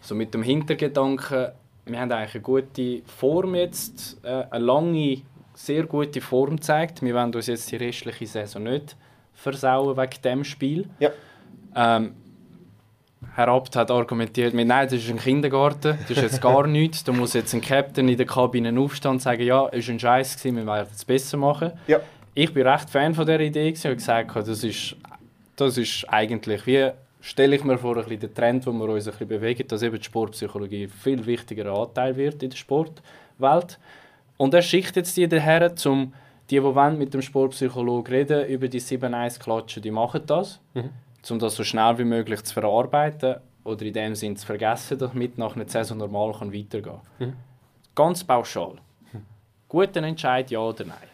So mit dem Hintergedanken, wir haben eigentlich eine gute Form jetzt, äh, eine lange, sehr gute Form gezeigt. Wir wollen uns jetzt die restliche Saison nicht versauen wegen dem Spiel. Ja. Ähm, Herr Abt hat argumentiert mit, nein, das ist ein Kindergarten, das ist jetzt gar nichts. Da muss jetzt ein Captain in der Kabine aufstehen und sagen, ja, es war ein Scheiß, gewesen, wir werden es besser machen. Ja. Ich bin recht Fan von dieser Idee und gesagt, das ist, das ist eigentlich, wie stelle ich mir vor, ein bisschen den Trend, wo wir uns ein bisschen bewegen, dass eben die Sportpsychologie ein viel wichtigerer Anteil wird in der Sportwelt. Und er schickt jetzt die daher, um die, die wollen, mit dem Sportpsychologen reden, über die 7-1 klatschen, die machen das um das so schnell wie möglich zu verarbeiten oder in dem Sinn zu vergessen, damit nach einer Saison normal kann weitergehen kann. Ganz pauschal. Guter Entscheid, ja oder nein?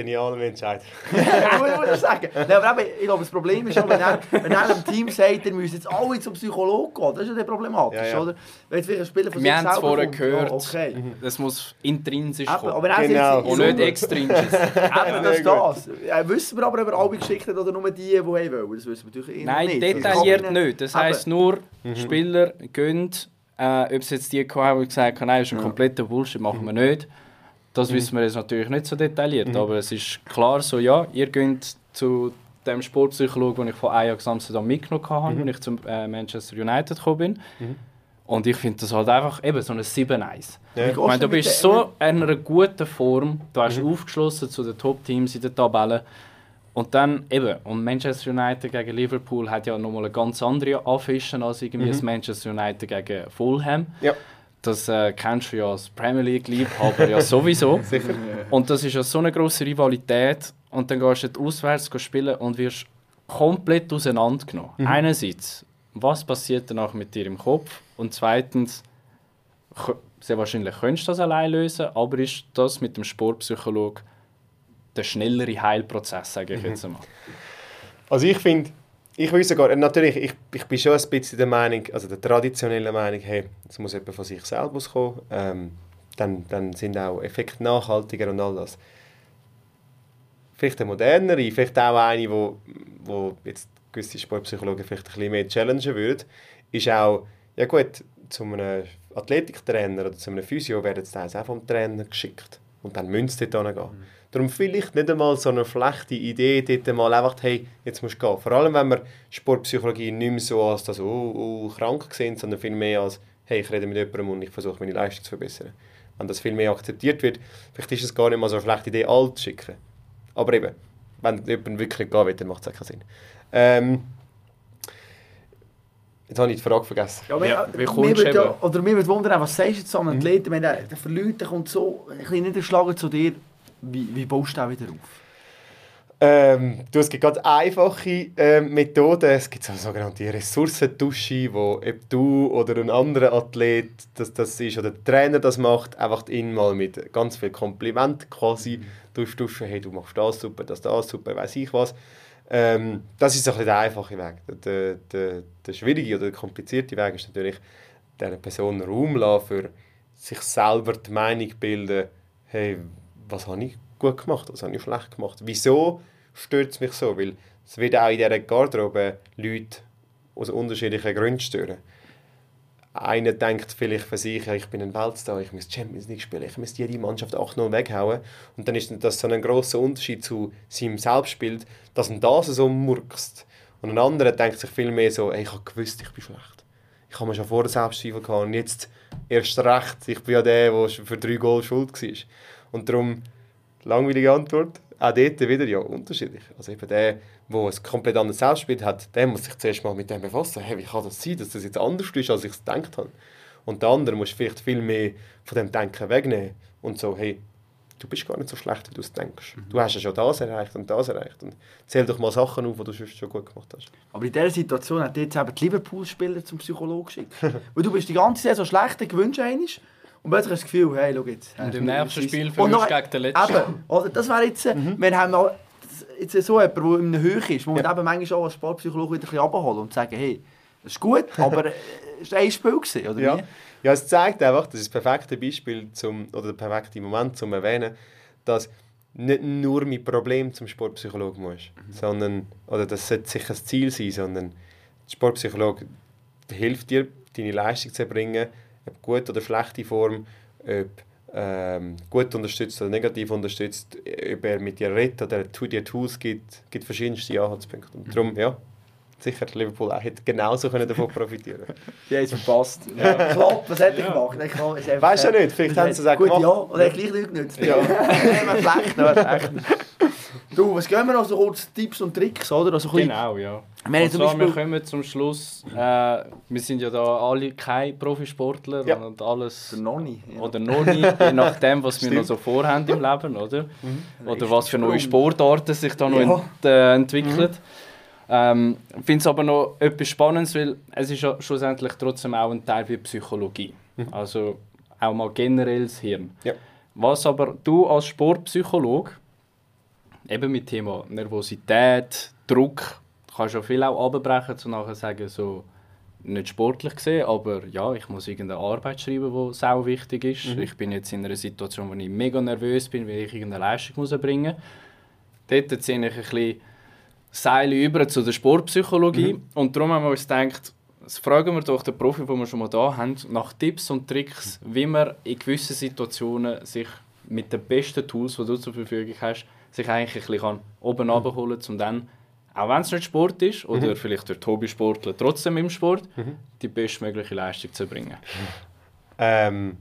Genialer Entscheid. muss ich sagen. Nein, aber eben, ich glaube, das Problem ist schon, wenn er, wenn er einem Team sagt, ihr müsst jetzt alle zum Psychologen gehen, das ist ja der problematisch, Ja, ja. oder? Wenn jetzt vielleicht ein Spieler von Wir haben es vorher kommt, gehört. Ja, okay. Das muss intrinsisch Eben, kommen. aber er Genau. und nicht extrinsisch. Eben, das ist das. Ja, wissen wir aber, ob er alle geschickt hat oder nur die, die wollen wollen. Das wissen wir natürlich Nein, nicht. detailliert Das kann nicht. Das Eben. heisst nur, Mhm. Spieler gehen, äh, ob es jetzt die haben, die gesagt haben, nein, das ist ein Ja. kompletter Bullshit, machen wir nicht. Das wissen wir jetzt natürlich nicht so detailliert, Mhm. aber es ist klar so, ja, ihr geht zu dem Sportpsychologen, den ich von Ajax Amsterdam mitgenommen habe, Mhm. als ich zum äh, Manchester United gekommen bin. Mhm. Und ich finde das halt einfach eben so ein 7-1. Ja. Ich meine, du bist so in einer guten Form, du hast Mhm. aufgeschlossen zu den Top-Teams in der Tabelle. Und dann eben, und Manchester United gegen Liverpool hat ja nochmal eine ganz andere Anfischen als irgendwie Mhm. das Manchester United gegen Fulham. Ja. Das äh, kennst du ja als Premier League-Liebhaber ja sowieso. Sicher. Und das ist ja so eine grosse Rivalität. Und dann gehst du auswärts spielen und wirst komplett auseinandergenommen. Mhm. Einerseits, was passiert danach mit dir im Kopf? Und zweitens, sehr wahrscheinlich könntest du das allein lösen, aber ist das mit dem Sportpsychologe der schnellere Heilprozess, sage ich jetzt einmal. Also ich finde, ich will sogar, natürlich, ich, ich bin schon ein bisschen der Meinung, also der traditionellen Meinung, hey, es muss jemand von sich selber kommen, ähm, dann, dann sind auch Effekte nachhaltiger und all das. Vielleicht eine modernere, vielleicht auch eine, wo, wo jetzt gewisse Sportpsychologen vielleicht ein bisschen mehr challengen würden, ist auch, ja gut, zu einem Athletiktrainer oder zu einem Physio werden sie auch vom Trainer geschickt. Und dann müssen sie dort hingehen. Darum vielleicht nicht einmal so eine schlechte Idee, dort mal einfach, hey, jetzt musst du gehen. Vor allem, wenn wir Sportpsychologie nicht mehr so als das, oh, oh, krank sehen, sondern viel mehr als, hey, ich rede mit jemandem und ich versuche, meine Leistung zu verbessern. Wenn das viel mehr akzeptiert wird, vielleicht ist es gar nicht mal so eine schlechte Idee, alt zu schicken. Aber eben, wenn jemand wirklich nicht gehen will, dann macht es auch keinen Sinn. Ähm, jetzt habe ich die Frage vergessen. Ja, aber Ja, wie mir kommst du oder mir würde wundern, was sagst du zu einem Athleten, wenn der, der verliert, der kommt so ein bisschen niederschlagen zu dir, wie, wie baust du den wieder auf? Ähm, du, es gibt ganz einfache ähm, Methoden. Es gibt so eine sogenannte Ressourcendusche, wo ob du oder ein anderer Athlet das, das ist oder der Trainer das macht, einfach ihn mal mit ganz viel Kompliment quasi durchduschen. Hey, du machst das super, das das super, weiß ich was. Ähm, das ist so ein der einfache Weg. Der, der, der schwierige oder der komplizierte Weg ist natürlich, dieser Person Raum lassen, für sich selber die Meinung bilden, hey, was habe ich gut gemacht, was habe ich schlecht gemacht. Wieso stört es mich so? Weil es wird auch in dieser Garderobe Leute aus unterschiedlichen Gründen stören. Einer denkt vielleicht für sich, ich bin ein Weltstar, ich muss Champions League spielen, ich muss jede Mannschaft 8-0 weghauen. Und dann ist das so ein grosser Unterschied zu seinem Selbstbild, dass ihn das so murkst. Und ein anderer denkt sich viel mehr so, ich habe gewusst, ich bin schlecht. Ich habe mir schon vorher Selbstzweifel gehabt und jetzt erst recht. Ich bin ja der, der für drei Goal schuld war. Und darum, langweilige Antwort, auch dort wieder ja unterschiedlich. Also eben der, der ein komplett anderes Selbstbild hat, der muss sich zuerst mal mit dem befassen. Hey, wie kann das sein, dass das jetzt anders ist, als ich es gedacht habe? Und der andere muss vielleicht viel mehr von dem Denken wegnehmen und so, hey, du bist gar nicht so schlecht, wie du es denkst. Du hast ja schon das erreicht und das erreicht. Und zähl doch mal Sachen auf, die du sonst schon gut gemacht hast. Aber in dieser Situation hat jetzt eben die Liverpool-Spieler zum Psychologen geschickt. Weil du bist die ganze Saison schlecht, gewünscht einmal. Und plötzlich hast du das Gefühl, hey, schau jetzt. Und im nächsten Spiel verlierst du gegen den letzten. Eben, oder? Das wäre jetzt, äh, wir haben noch, jetzt so jemand, der in einer Höhe ist, wo man eben manchmal auch als Sportpsychologe wieder ein bisschen und sagen, hey, das ist gut, aber äh, es war ein Spiel, gewesen, oder Ja. wie? ja, es zeigt einfach, das ist das perfekte Beispiel zum, oder der perfekte Moment zum Erwähnen, dass nicht nur mit Problem zum Sportpsychologen muss, sondern, oder das sollte sicher das Ziel sein, sondern der Sportpsychologe hilft dir, deine Leistung zu erbringen, ob gut oder schlechte Form, ob ähm, gut unterstützt oder negativ unterstützt, ob er mit dir redet oder er dir Tools gibt, gibt verschiedenste Anhaltspunkte. Und darum, ja, sicher, Liverpool auch hätte genauso können davon profitieren Die haben es verpasst. Ja. Klopp, was hat er gemacht? Ich kann- ist einfach- Weißt du ja nicht, vielleicht haben sie es auch Gut, gemacht. ja, oder er hat gleich nicht genutzt. Ja. Ja, schlecht, ne? Du, was gehen wir noch so kurz Tipps und Tricks, oder? Also, Genau, ja. Wir Und zum zwar, wir kommen zum Schluss. Äh, wir sind ja da alle keine Profisportler Ja. und alles. Der Nonni. Ja. Oder noch nicht, je nachdem, was wir noch so vorhaben im Leben, oder? Oder Richtig was für neue. Sportarten sich da noch Ja. ent, äh, entwickelt. Ähm, Ich finde es aber noch etwas Spannendes, weil es ist ja schlussendlich trotzdem auch ein Teil wie Psychologie. Also auch mal generell das Hirn. Ja. Was aber du als Sportpsychologe eben mit Thema Nervosität, Druck, kannst du viel auch abbrechen, zu nachher sagen, so, nicht sportlich gesehen, aber ja, ich muss irgendeine Arbeit schreiben, die sau wichtig ist. Mhm. Ich bin jetzt in einer Situation, wo ich mega nervös bin, weil ich irgendeine Leistung muss erbringen muss. Dort ziehe ich ein bisschen Seile über zu der Sportpsychologie mhm. und darum haben wir uns gedacht, das fragen wir doch den Profi, den wir schon mal da haben, nach Tipps und Tricks, wie man in gewissen Situationen sich mit den besten Tools, die du zur Verfügung hast, sich eigentlich ein bisschen oben mhm. abholen kann, um dann, auch wenn es nicht Sport ist, oder mhm. vielleicht der Hobbysportler trotzdem im Sport, mhm. die bestmögliche Leistung zu bringen. Ähm.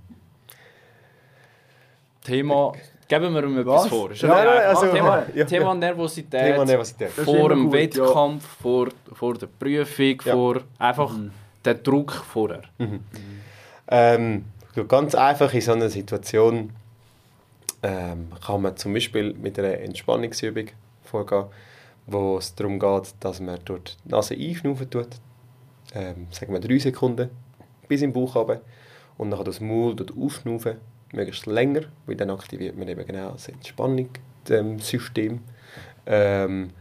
Thema Geben wir ihm etwas vor. Ja, nein, also, Thema, ja, Thema Nervosität. Thema Nervosität. Vor dem gut, Wettkampf, ja. vor, vor der Prüfung, ja. vor einfach mhm. der Druck vorher. Mhm. Ähm, ganz einfach in so einer Situation ähm, kann man zum Beispiel mit einer Entspannungsübung vorgehen, wo es darum geht, dass man dort die Nase einschnaufen tut, ähm, sagen wir drei Sekunden, bis im Bauch runter, und dann das Maul dort aufschnaufen möglichst länger, weil dann aktiviert man eben genau das Entspannungssystem. Ähm,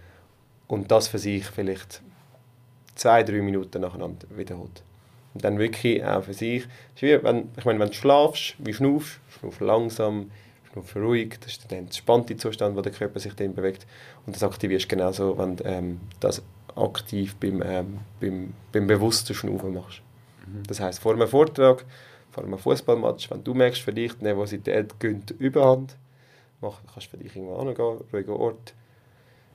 und das für sich vielleicht zwei, drei Minuten nacheinander wiederholt. Und dann wirklich auch für sich, wenn, ich meine, wenn du schlafst, wie schnaufst, schnauf langsam, schnauf ruhig, das ist der entspannte Zustand, wo der Körper sich dann bewegt. Und das aktivierst du genauso, wenn du ähm, das aktiv beim, ähm, beim, beim bewussten Schnaufen machst. Mhm. Das heißt vor einem Vortrag vor einem Fußballmatch, wenn du merkst, für dich die Nervosität gönnt Überhand, mach, kannst du für dich irgendwo hingehen, ruhiger Ort,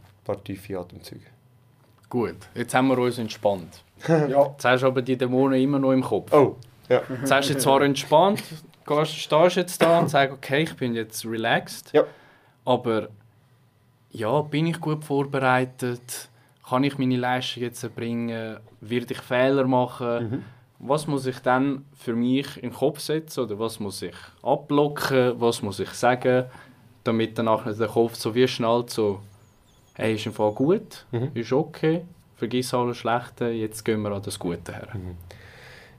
ein paar tiefe Atemzüge. Gut, jetzt haben wir uns entspannt. ja. Jetzt hast du aber die Dämonen immer noch im Kopf. Oh, ja. Jetzt hast du zwar entspannt, gehst, stehst jetzt da und sagst, okay, ich bin jetzt relaxed, ja. aber ja, bin ich gut vorbereitet? Kann ich meine Leistung jetzt erbringen? Werde ich Fehler machen? Mhm was muss ich dann für mich in den Kopf setzen oder was muss ich abblocken, was muss ich sagen, damit danach der Kopf so wie schnallt, so, hey, ist im Fall gut, mhm. ist okay, vergiss alles Schlechte, jetzt gehen wir an das Gute her. Mhm.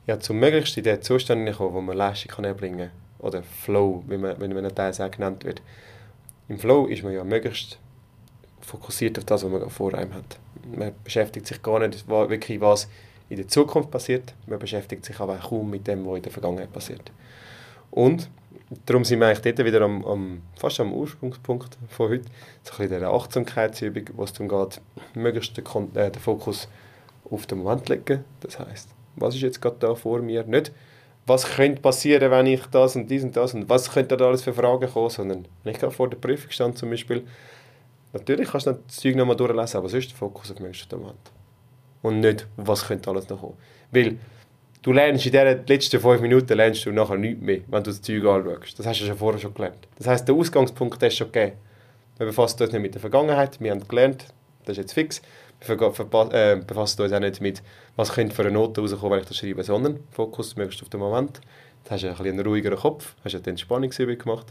Ja, zum möglichst in den Zustand kommen, wo man Leistung kann erbringen kann, oder Flow, wie man, wenn man Teil auch genannt wird. Im Flow ist man ja möglichst fokussiert auf das, was man vor einem hat. Man beschäftigt sich gar nicht wirklich, was in der Zukunft passiert. Man beschäftigt sich aber kaum mit dem, was in der Vergangenheit passiert. Und darum sind wir eigentlich dort wieder am, am, fast am Ursprungspunkt von heute, so ein bisschen Achtsamkeitsübung, wo es darum geht, möglichst den, äh, den Fokus auf den Moment zu legen. Das heißt, was ist jetzt gerade da vor mir? Nicht, was könnte passieren, wenn ich das und dies und das und was könnte da alles für Fragen kommen, sondern wenn ich gerade vor der Prüfung stand zum Beispiel, natürlich kannst du das Zeug nochmal durchlesen, aber sonst der Fokus auf den Moment und nicht, was könnte alles noch kommen. Weil du lernst in den letzten fünf Minuten lernst du nachher nichts mehr, wenn du das Zeug anschaust. Das hast du ja vorher schon gelernt. Das heisst, der Ausgangspunkt ist schon gegeben. Wir befassen uns nicht mit der Vergangenheit, wir haben gelernt, das ist jetzt fix. Wir äh, befassen uns auch nicht mit, was könnte für eine Note rauskommen, wenn ich das schreibe, sondern Fokus möglichst auf den Moment. Dann hast du ein bisschen einen ruhigeren Kopf, hast eine Entspannungsübung gemacht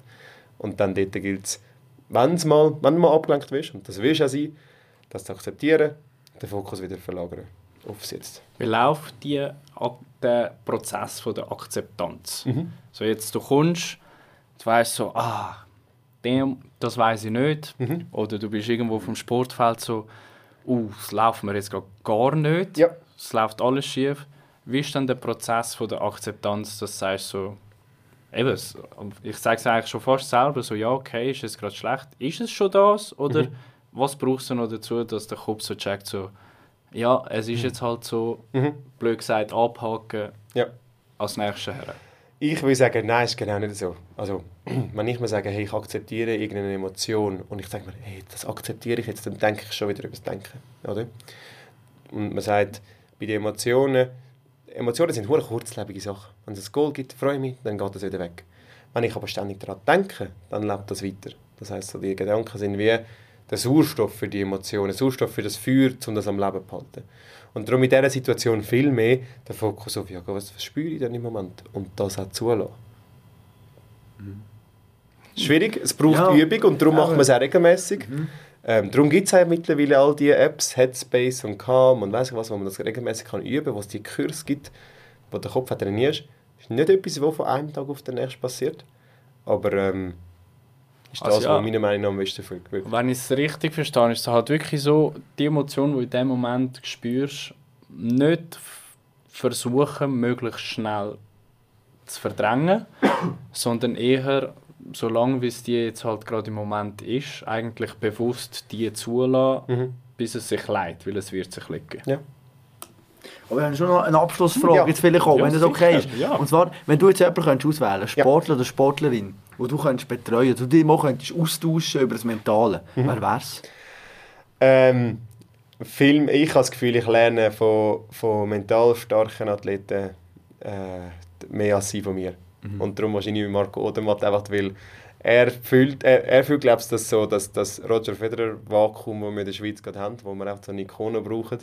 und dann dort gilt es, wenn mal, wenn du mal abgelenkt wirst, und das wirst du auch sein, das zu akzeptieren, den Fokus wieder verlagern aufs Jetzt. Wie läuft die, der Prozess von der Akzeptanz? Mhm. So jetzt, du kommst, du weißt so, ah, dem, das weiß ich nicht. Mhm. Oder du bist irgendwo vom Sportfeld so, uh, es läuft mir jetzt gar nicht. Ja. Es läuft alles schief. Wie ist dann der Prozess von der Akzeptanz, dass du sagst so, eben, ich sage es eigentlich schon fast selber, so, ja, okay, ist es gerade schlecht. Ist es schon das? Oder mhm was brauchst du noch dazu, dass der Kopf so checkt, so, ja, es ist mhm. jetzt halt so, mhm. blöd gesagt, abhaken, ja. als nächstes her? Ich würde sagen, nein, ist genau nicht so. Also, wenn ich mir sage, hey, ich akzeptiere irgendeine Emotion und ich sage mir, hey, das akzeptiere ich jetzt, dann denke ich schon wieder über das Denken, oder? Und man sagt, bei den Emotionen, Emotionen sind hohe kurzlebige Sachen. Wenn es ein Goal gibt, freue ich mich, dann geht das wieder weg. Wenn ich aber ständig daran denke, dann lebt das weiter. Das heißt, so die Gedanken sind wie, der Sauerstoff für die Emotionen, Sauerstoff für das Feuer, um das am Leben zu halten. Und darum in dieser Situation viel mehr der Fokus auf, ja, was, spüre ich denn im Moment? Und das auch zulassen. Mhm. Schwierig, es braucht ja, Übung und darum ja, macht man es auch regelmäßig. Mhm. Ähm, darum gibt es mittlerweile all diese Apps, Headspace und Calm und ich was, wo man das regelmäßig kann üben kann, wo es die Kurs gibt, wo der Kopf trainierst. Das ist nicht etwas, was von einem Tag auf den nächsten passiert. Aber ähm, ist das, Also ja. was meiner Meinung nach am besten wirkt. Wenn ich es richtig verstehe, ist es halt wirklich so, die Emotion, die du in dem Moment spürst, nicht versuchen, möglichst schnell zu verdrängen, sondern eher, solange wie es dir jetzt halt gerade im Moment ist, eigentlich bewusst die zulassen, Mhm. bis es sich leidet, weil es wird sich legen. Aber wir haben schon noch eine Abschlussfrage, Ja. jetzt vielleicht auch, Ja, wenn das okay ist. ja. Und zwar, wenn du jetzt jemanden könntest auswählen Sportler oder Sportlerin, wo du könntest betreuen du dich mal könntest austauschen über das Mentale, Mhm. wer wär's? Ähm, Film, ich habe das Gefühl, ich lerne von, von mental starken Athleten äh, mehr als sie von mir. Und darum wahrscheinlich Marco Odermatt einfach, weil er fühlt, er, er fühlt glaube ich, das so, dass das Roger Federer Vakuum, das wir in der Schweiz gerade haben, wo wir auch so eine Ikone brauchen.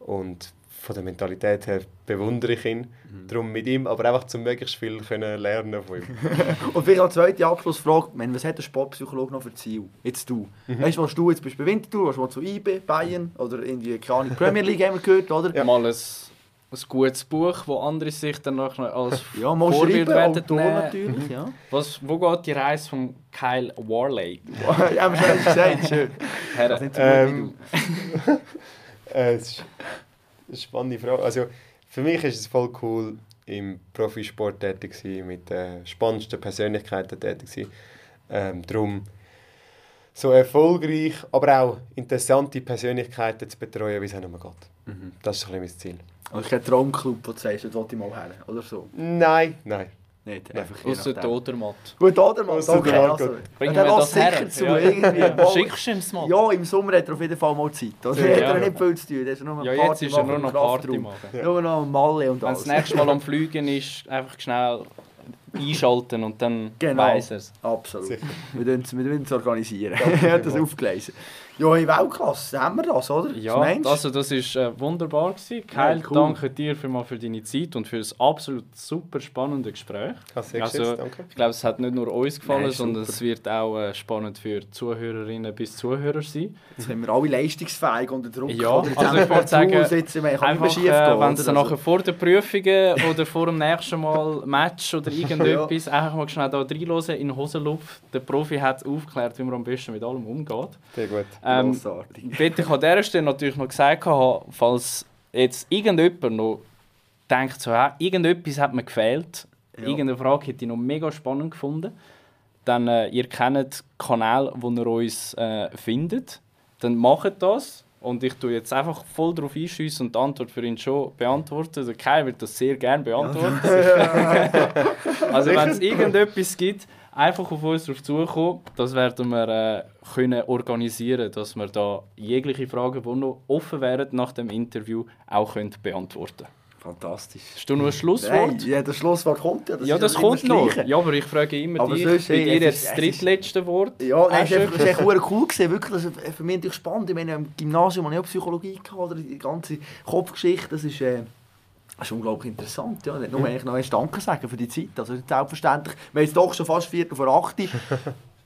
Und von der Mentalität her bewundere ich ihn. Darum mit ihm, aber einfach zum möglichst viel können lernen von ihm. Und vielleicht als zweite Abschlussfrage, was hat der Sportpsychologe noch für Ziel? Jetzt du. Weißt du, was du jetzt bist bei Winterthur, was du zu IB, Bayern oder irgendwie, keine Ahnung, Premier League haben wir gehört, oder? Mal ein, ein gutes Buch, wo andere sich dann noch als Ja, mal Vorbild werden natürlich, ja. Was, wo geht die Reise von Kyle Warley? ja, haben wir schon gesagt, schön. Her? Das nicht so gut wie Ähm, Äh, es ist eine spannende Frage. Also, für mich ist es voll cool, im Profisport tätig zu sein, mit den spannendsten Persönlichkeiten tätig zu sein. Ähm, darum so erfolgreich, aber auch interessante Persönlichkeiten zu betreuen, wie es auch nur geht. Das ist ein bisschen mein Ziel. du. Also kein Traumclub, wo du sagst, dort will ich mal her, oder so. Nein, nein. Nicht, einfach je Ausser nachdem. Todermatt. Gut, oder? Mal, Ausser okay, der also. Bringen der wir das her? sicher zu, Ja. irgendwie. Ja. Mal- Schickst du ihm das mal? Ja, im Sommer hat er auf jeden Fall mal Zeit. Also, Ja. hat er nicht viel zu tun. Der ist nur Ja, Party jetzt ist er nur noch Party machen. Nur noch Malle und Wenn alles. das nächste Mal am Fliegen ist, einfach schnell einschalten und dann Genau. weiss er es. Absolut. Sicher. Wir müssen es organisieren. Ich habe das aufgelesen. Ja, in Weltklasse haben wir das, oder? Ja, du? also das war äh, wunderbar. Gewesen. Kyle, Ja, cool. danke dir für, mal für deine Zeit und für das absolut super spannende Gespräch. Also, geschätzt, danke. Ich glaube, es hat nicht nur uns gefallen, Nein, sondern es wird auch äh, spannend für Zuhörerinnen bis Zuhörer sein. Jetzt sind wir alle leistungsfähig unter Druck. Ja, oder? Also ich wir wollte sagen, kann Einfach, äh, gehen. wenn es Also- nachher vor der Prüfungen oder vor dem nächsten Mal Match oder irgendetwas einfach mal schnell da reinhören in Hosenluft. Der Profi hat aufgeklärt, wie man am besten mit allem umgeht. Sehr gut. Ähm, Grossartig. Bitte ich an dieser Stelle natürlich noch gesagt falls jetzt irgendjemand noch denkt, so, ja, irgendetwas hat mir gefehlt, Ja. irgendeine Frage hätte ich noch mega spannend gefunden, dann äh, ihr kennt den Kanal, wo ihr uns äh, findet, dann macht das. Und ich tue jetzt einfach voll darauf einschiessen und die Antwort für ihn schon beantworten. Der Kai wird das sehr gerne beantworten. also wenn es irgendetwas gibt, einfach auf uns drauf zukommen. Das werden wir äh, können organisieren, dass wir da jegliche Fragen, die noch offen wären nach dem Interview, auch können beantworten. Fantastisch. Hast du noch ein Schlusswort? Nein, ja, das Schlusswort kommt ja. Das ja, das kommt noch. Gleiche. Ja, aber ich frage immer Aber dich, sonst, bei dir ist- das drittletzte Wort. Ja, nein, es ist echt cool gewesen. Wirklich, das ist für mich natürlich spannend. Ich meine, im Gymnasium hatte ich auch Psychologie, gehabt, oder die ganze Kopfgeschichte, das ist, äh, das ist unglaublich interessant. Ja. Nicht nur eigentlich noch Danke sagen für die Zeit. Also selbstverständlich. Wir haben jetzt doch schon fast Viertel vor acht.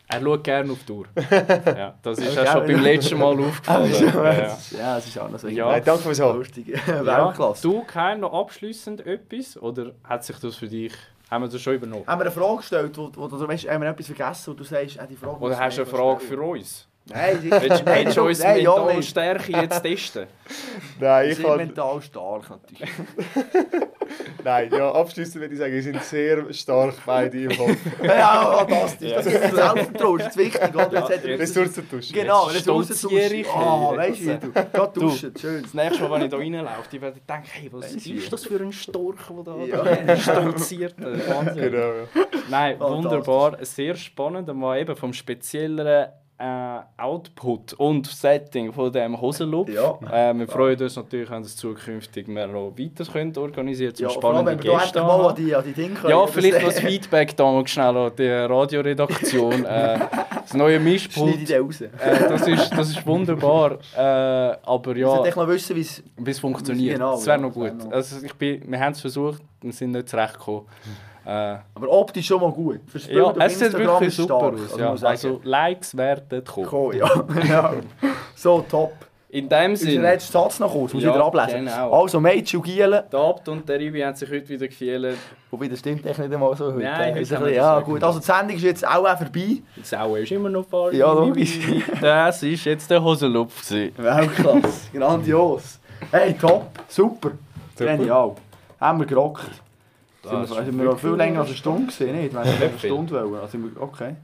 Er schaut gerne auf die Uhr. ja, das ist ja schon beim letzten Mal aufgefallen. ja, ja. es ist auch noch so Ja. Nein, danke fürs Hören. Ja, du, Keim, noch abschließend etwas? Oder hat sich das für dich, haben wir das schon übernommen? Haben wir eine Frage gestellt, wo, wo, du weißt, haben wir etwas vergessen, wo du sagst, äh, die Frage Oder hast du eine Frage stellen. für uns? Nein, sie- Nein, willst du unsere nein, ja. Stärke jetzt testen? Nein, ich sind kann, mental stark natürlich. nein, ja, abschließend würde ich sagen, wir sind sehr stark beide im Kopf. ja, fantastisch. Ja. Das ist das Selbstvertrauen, das ist wichtig. Oder? Jetzt er- Ressourcentausch. Genau, Jetzt Ressourcen stolziere ich. Ah, weißt du. Da Du. duschen, schön. Das nächste Mal, wenn ich da reinlaufe, die werden denken, hey, was ich. ist das für ein Storch, der Ja. da, da stolziert? Wahnsinn. Genau, ja. Nein, wunderbar, sehr spannend, mal eben vom spezielleren äh, Output und Setting von dem Hosenloop. Ja. Äh, wir freuen uns natürlich, wenn das zukünftig mehr noch weiter könnt organisieren Ja, zum allem, spannenden wir Gäste mal an die, an die Dinge können. Ja, vielleicht noch das Feedback da mal schnell an die Radioredaktion. äh, das neue Schneide ich Mischpult, den raus. äh, das, ist, das ist wunderbar. Äh, aber Ich ja, echt noch wissen, wie es... funktioniert. Genau, das wäre ja, noch gut. Also ich bin, wir haben es versucht und sind nicht zurechtgekommen. Äh, Aber optisch schon mal gut. Bild ja, es sieht wirklich ist super aus. also Ja. Also Likes werden kommen. Cool, ja. ja. So, top. In dem Unser Sinne, letzter Satz noch kurz, muss Ja, ich wieder ablesen. genau. Also, Mädchen und Gielen, der Abt und der Ibi haben sich heute wieder gefühlt. wobei das stimmt echt nicht einmal so heute. Nein, heute bisschen- Ja gut, also die Sendung ist jetzt auch auch vorbei. Die Sau ist immer noch voll. Ja, logisch. Das ist jetzt der Hosenlupf. Weltklasse, grandios. Hey, top, super, genial. Haben wir gerockt. Als ik me nog veel langer als een stond gezien, niet? Maar ik heb een stond wel. Als ik, okay.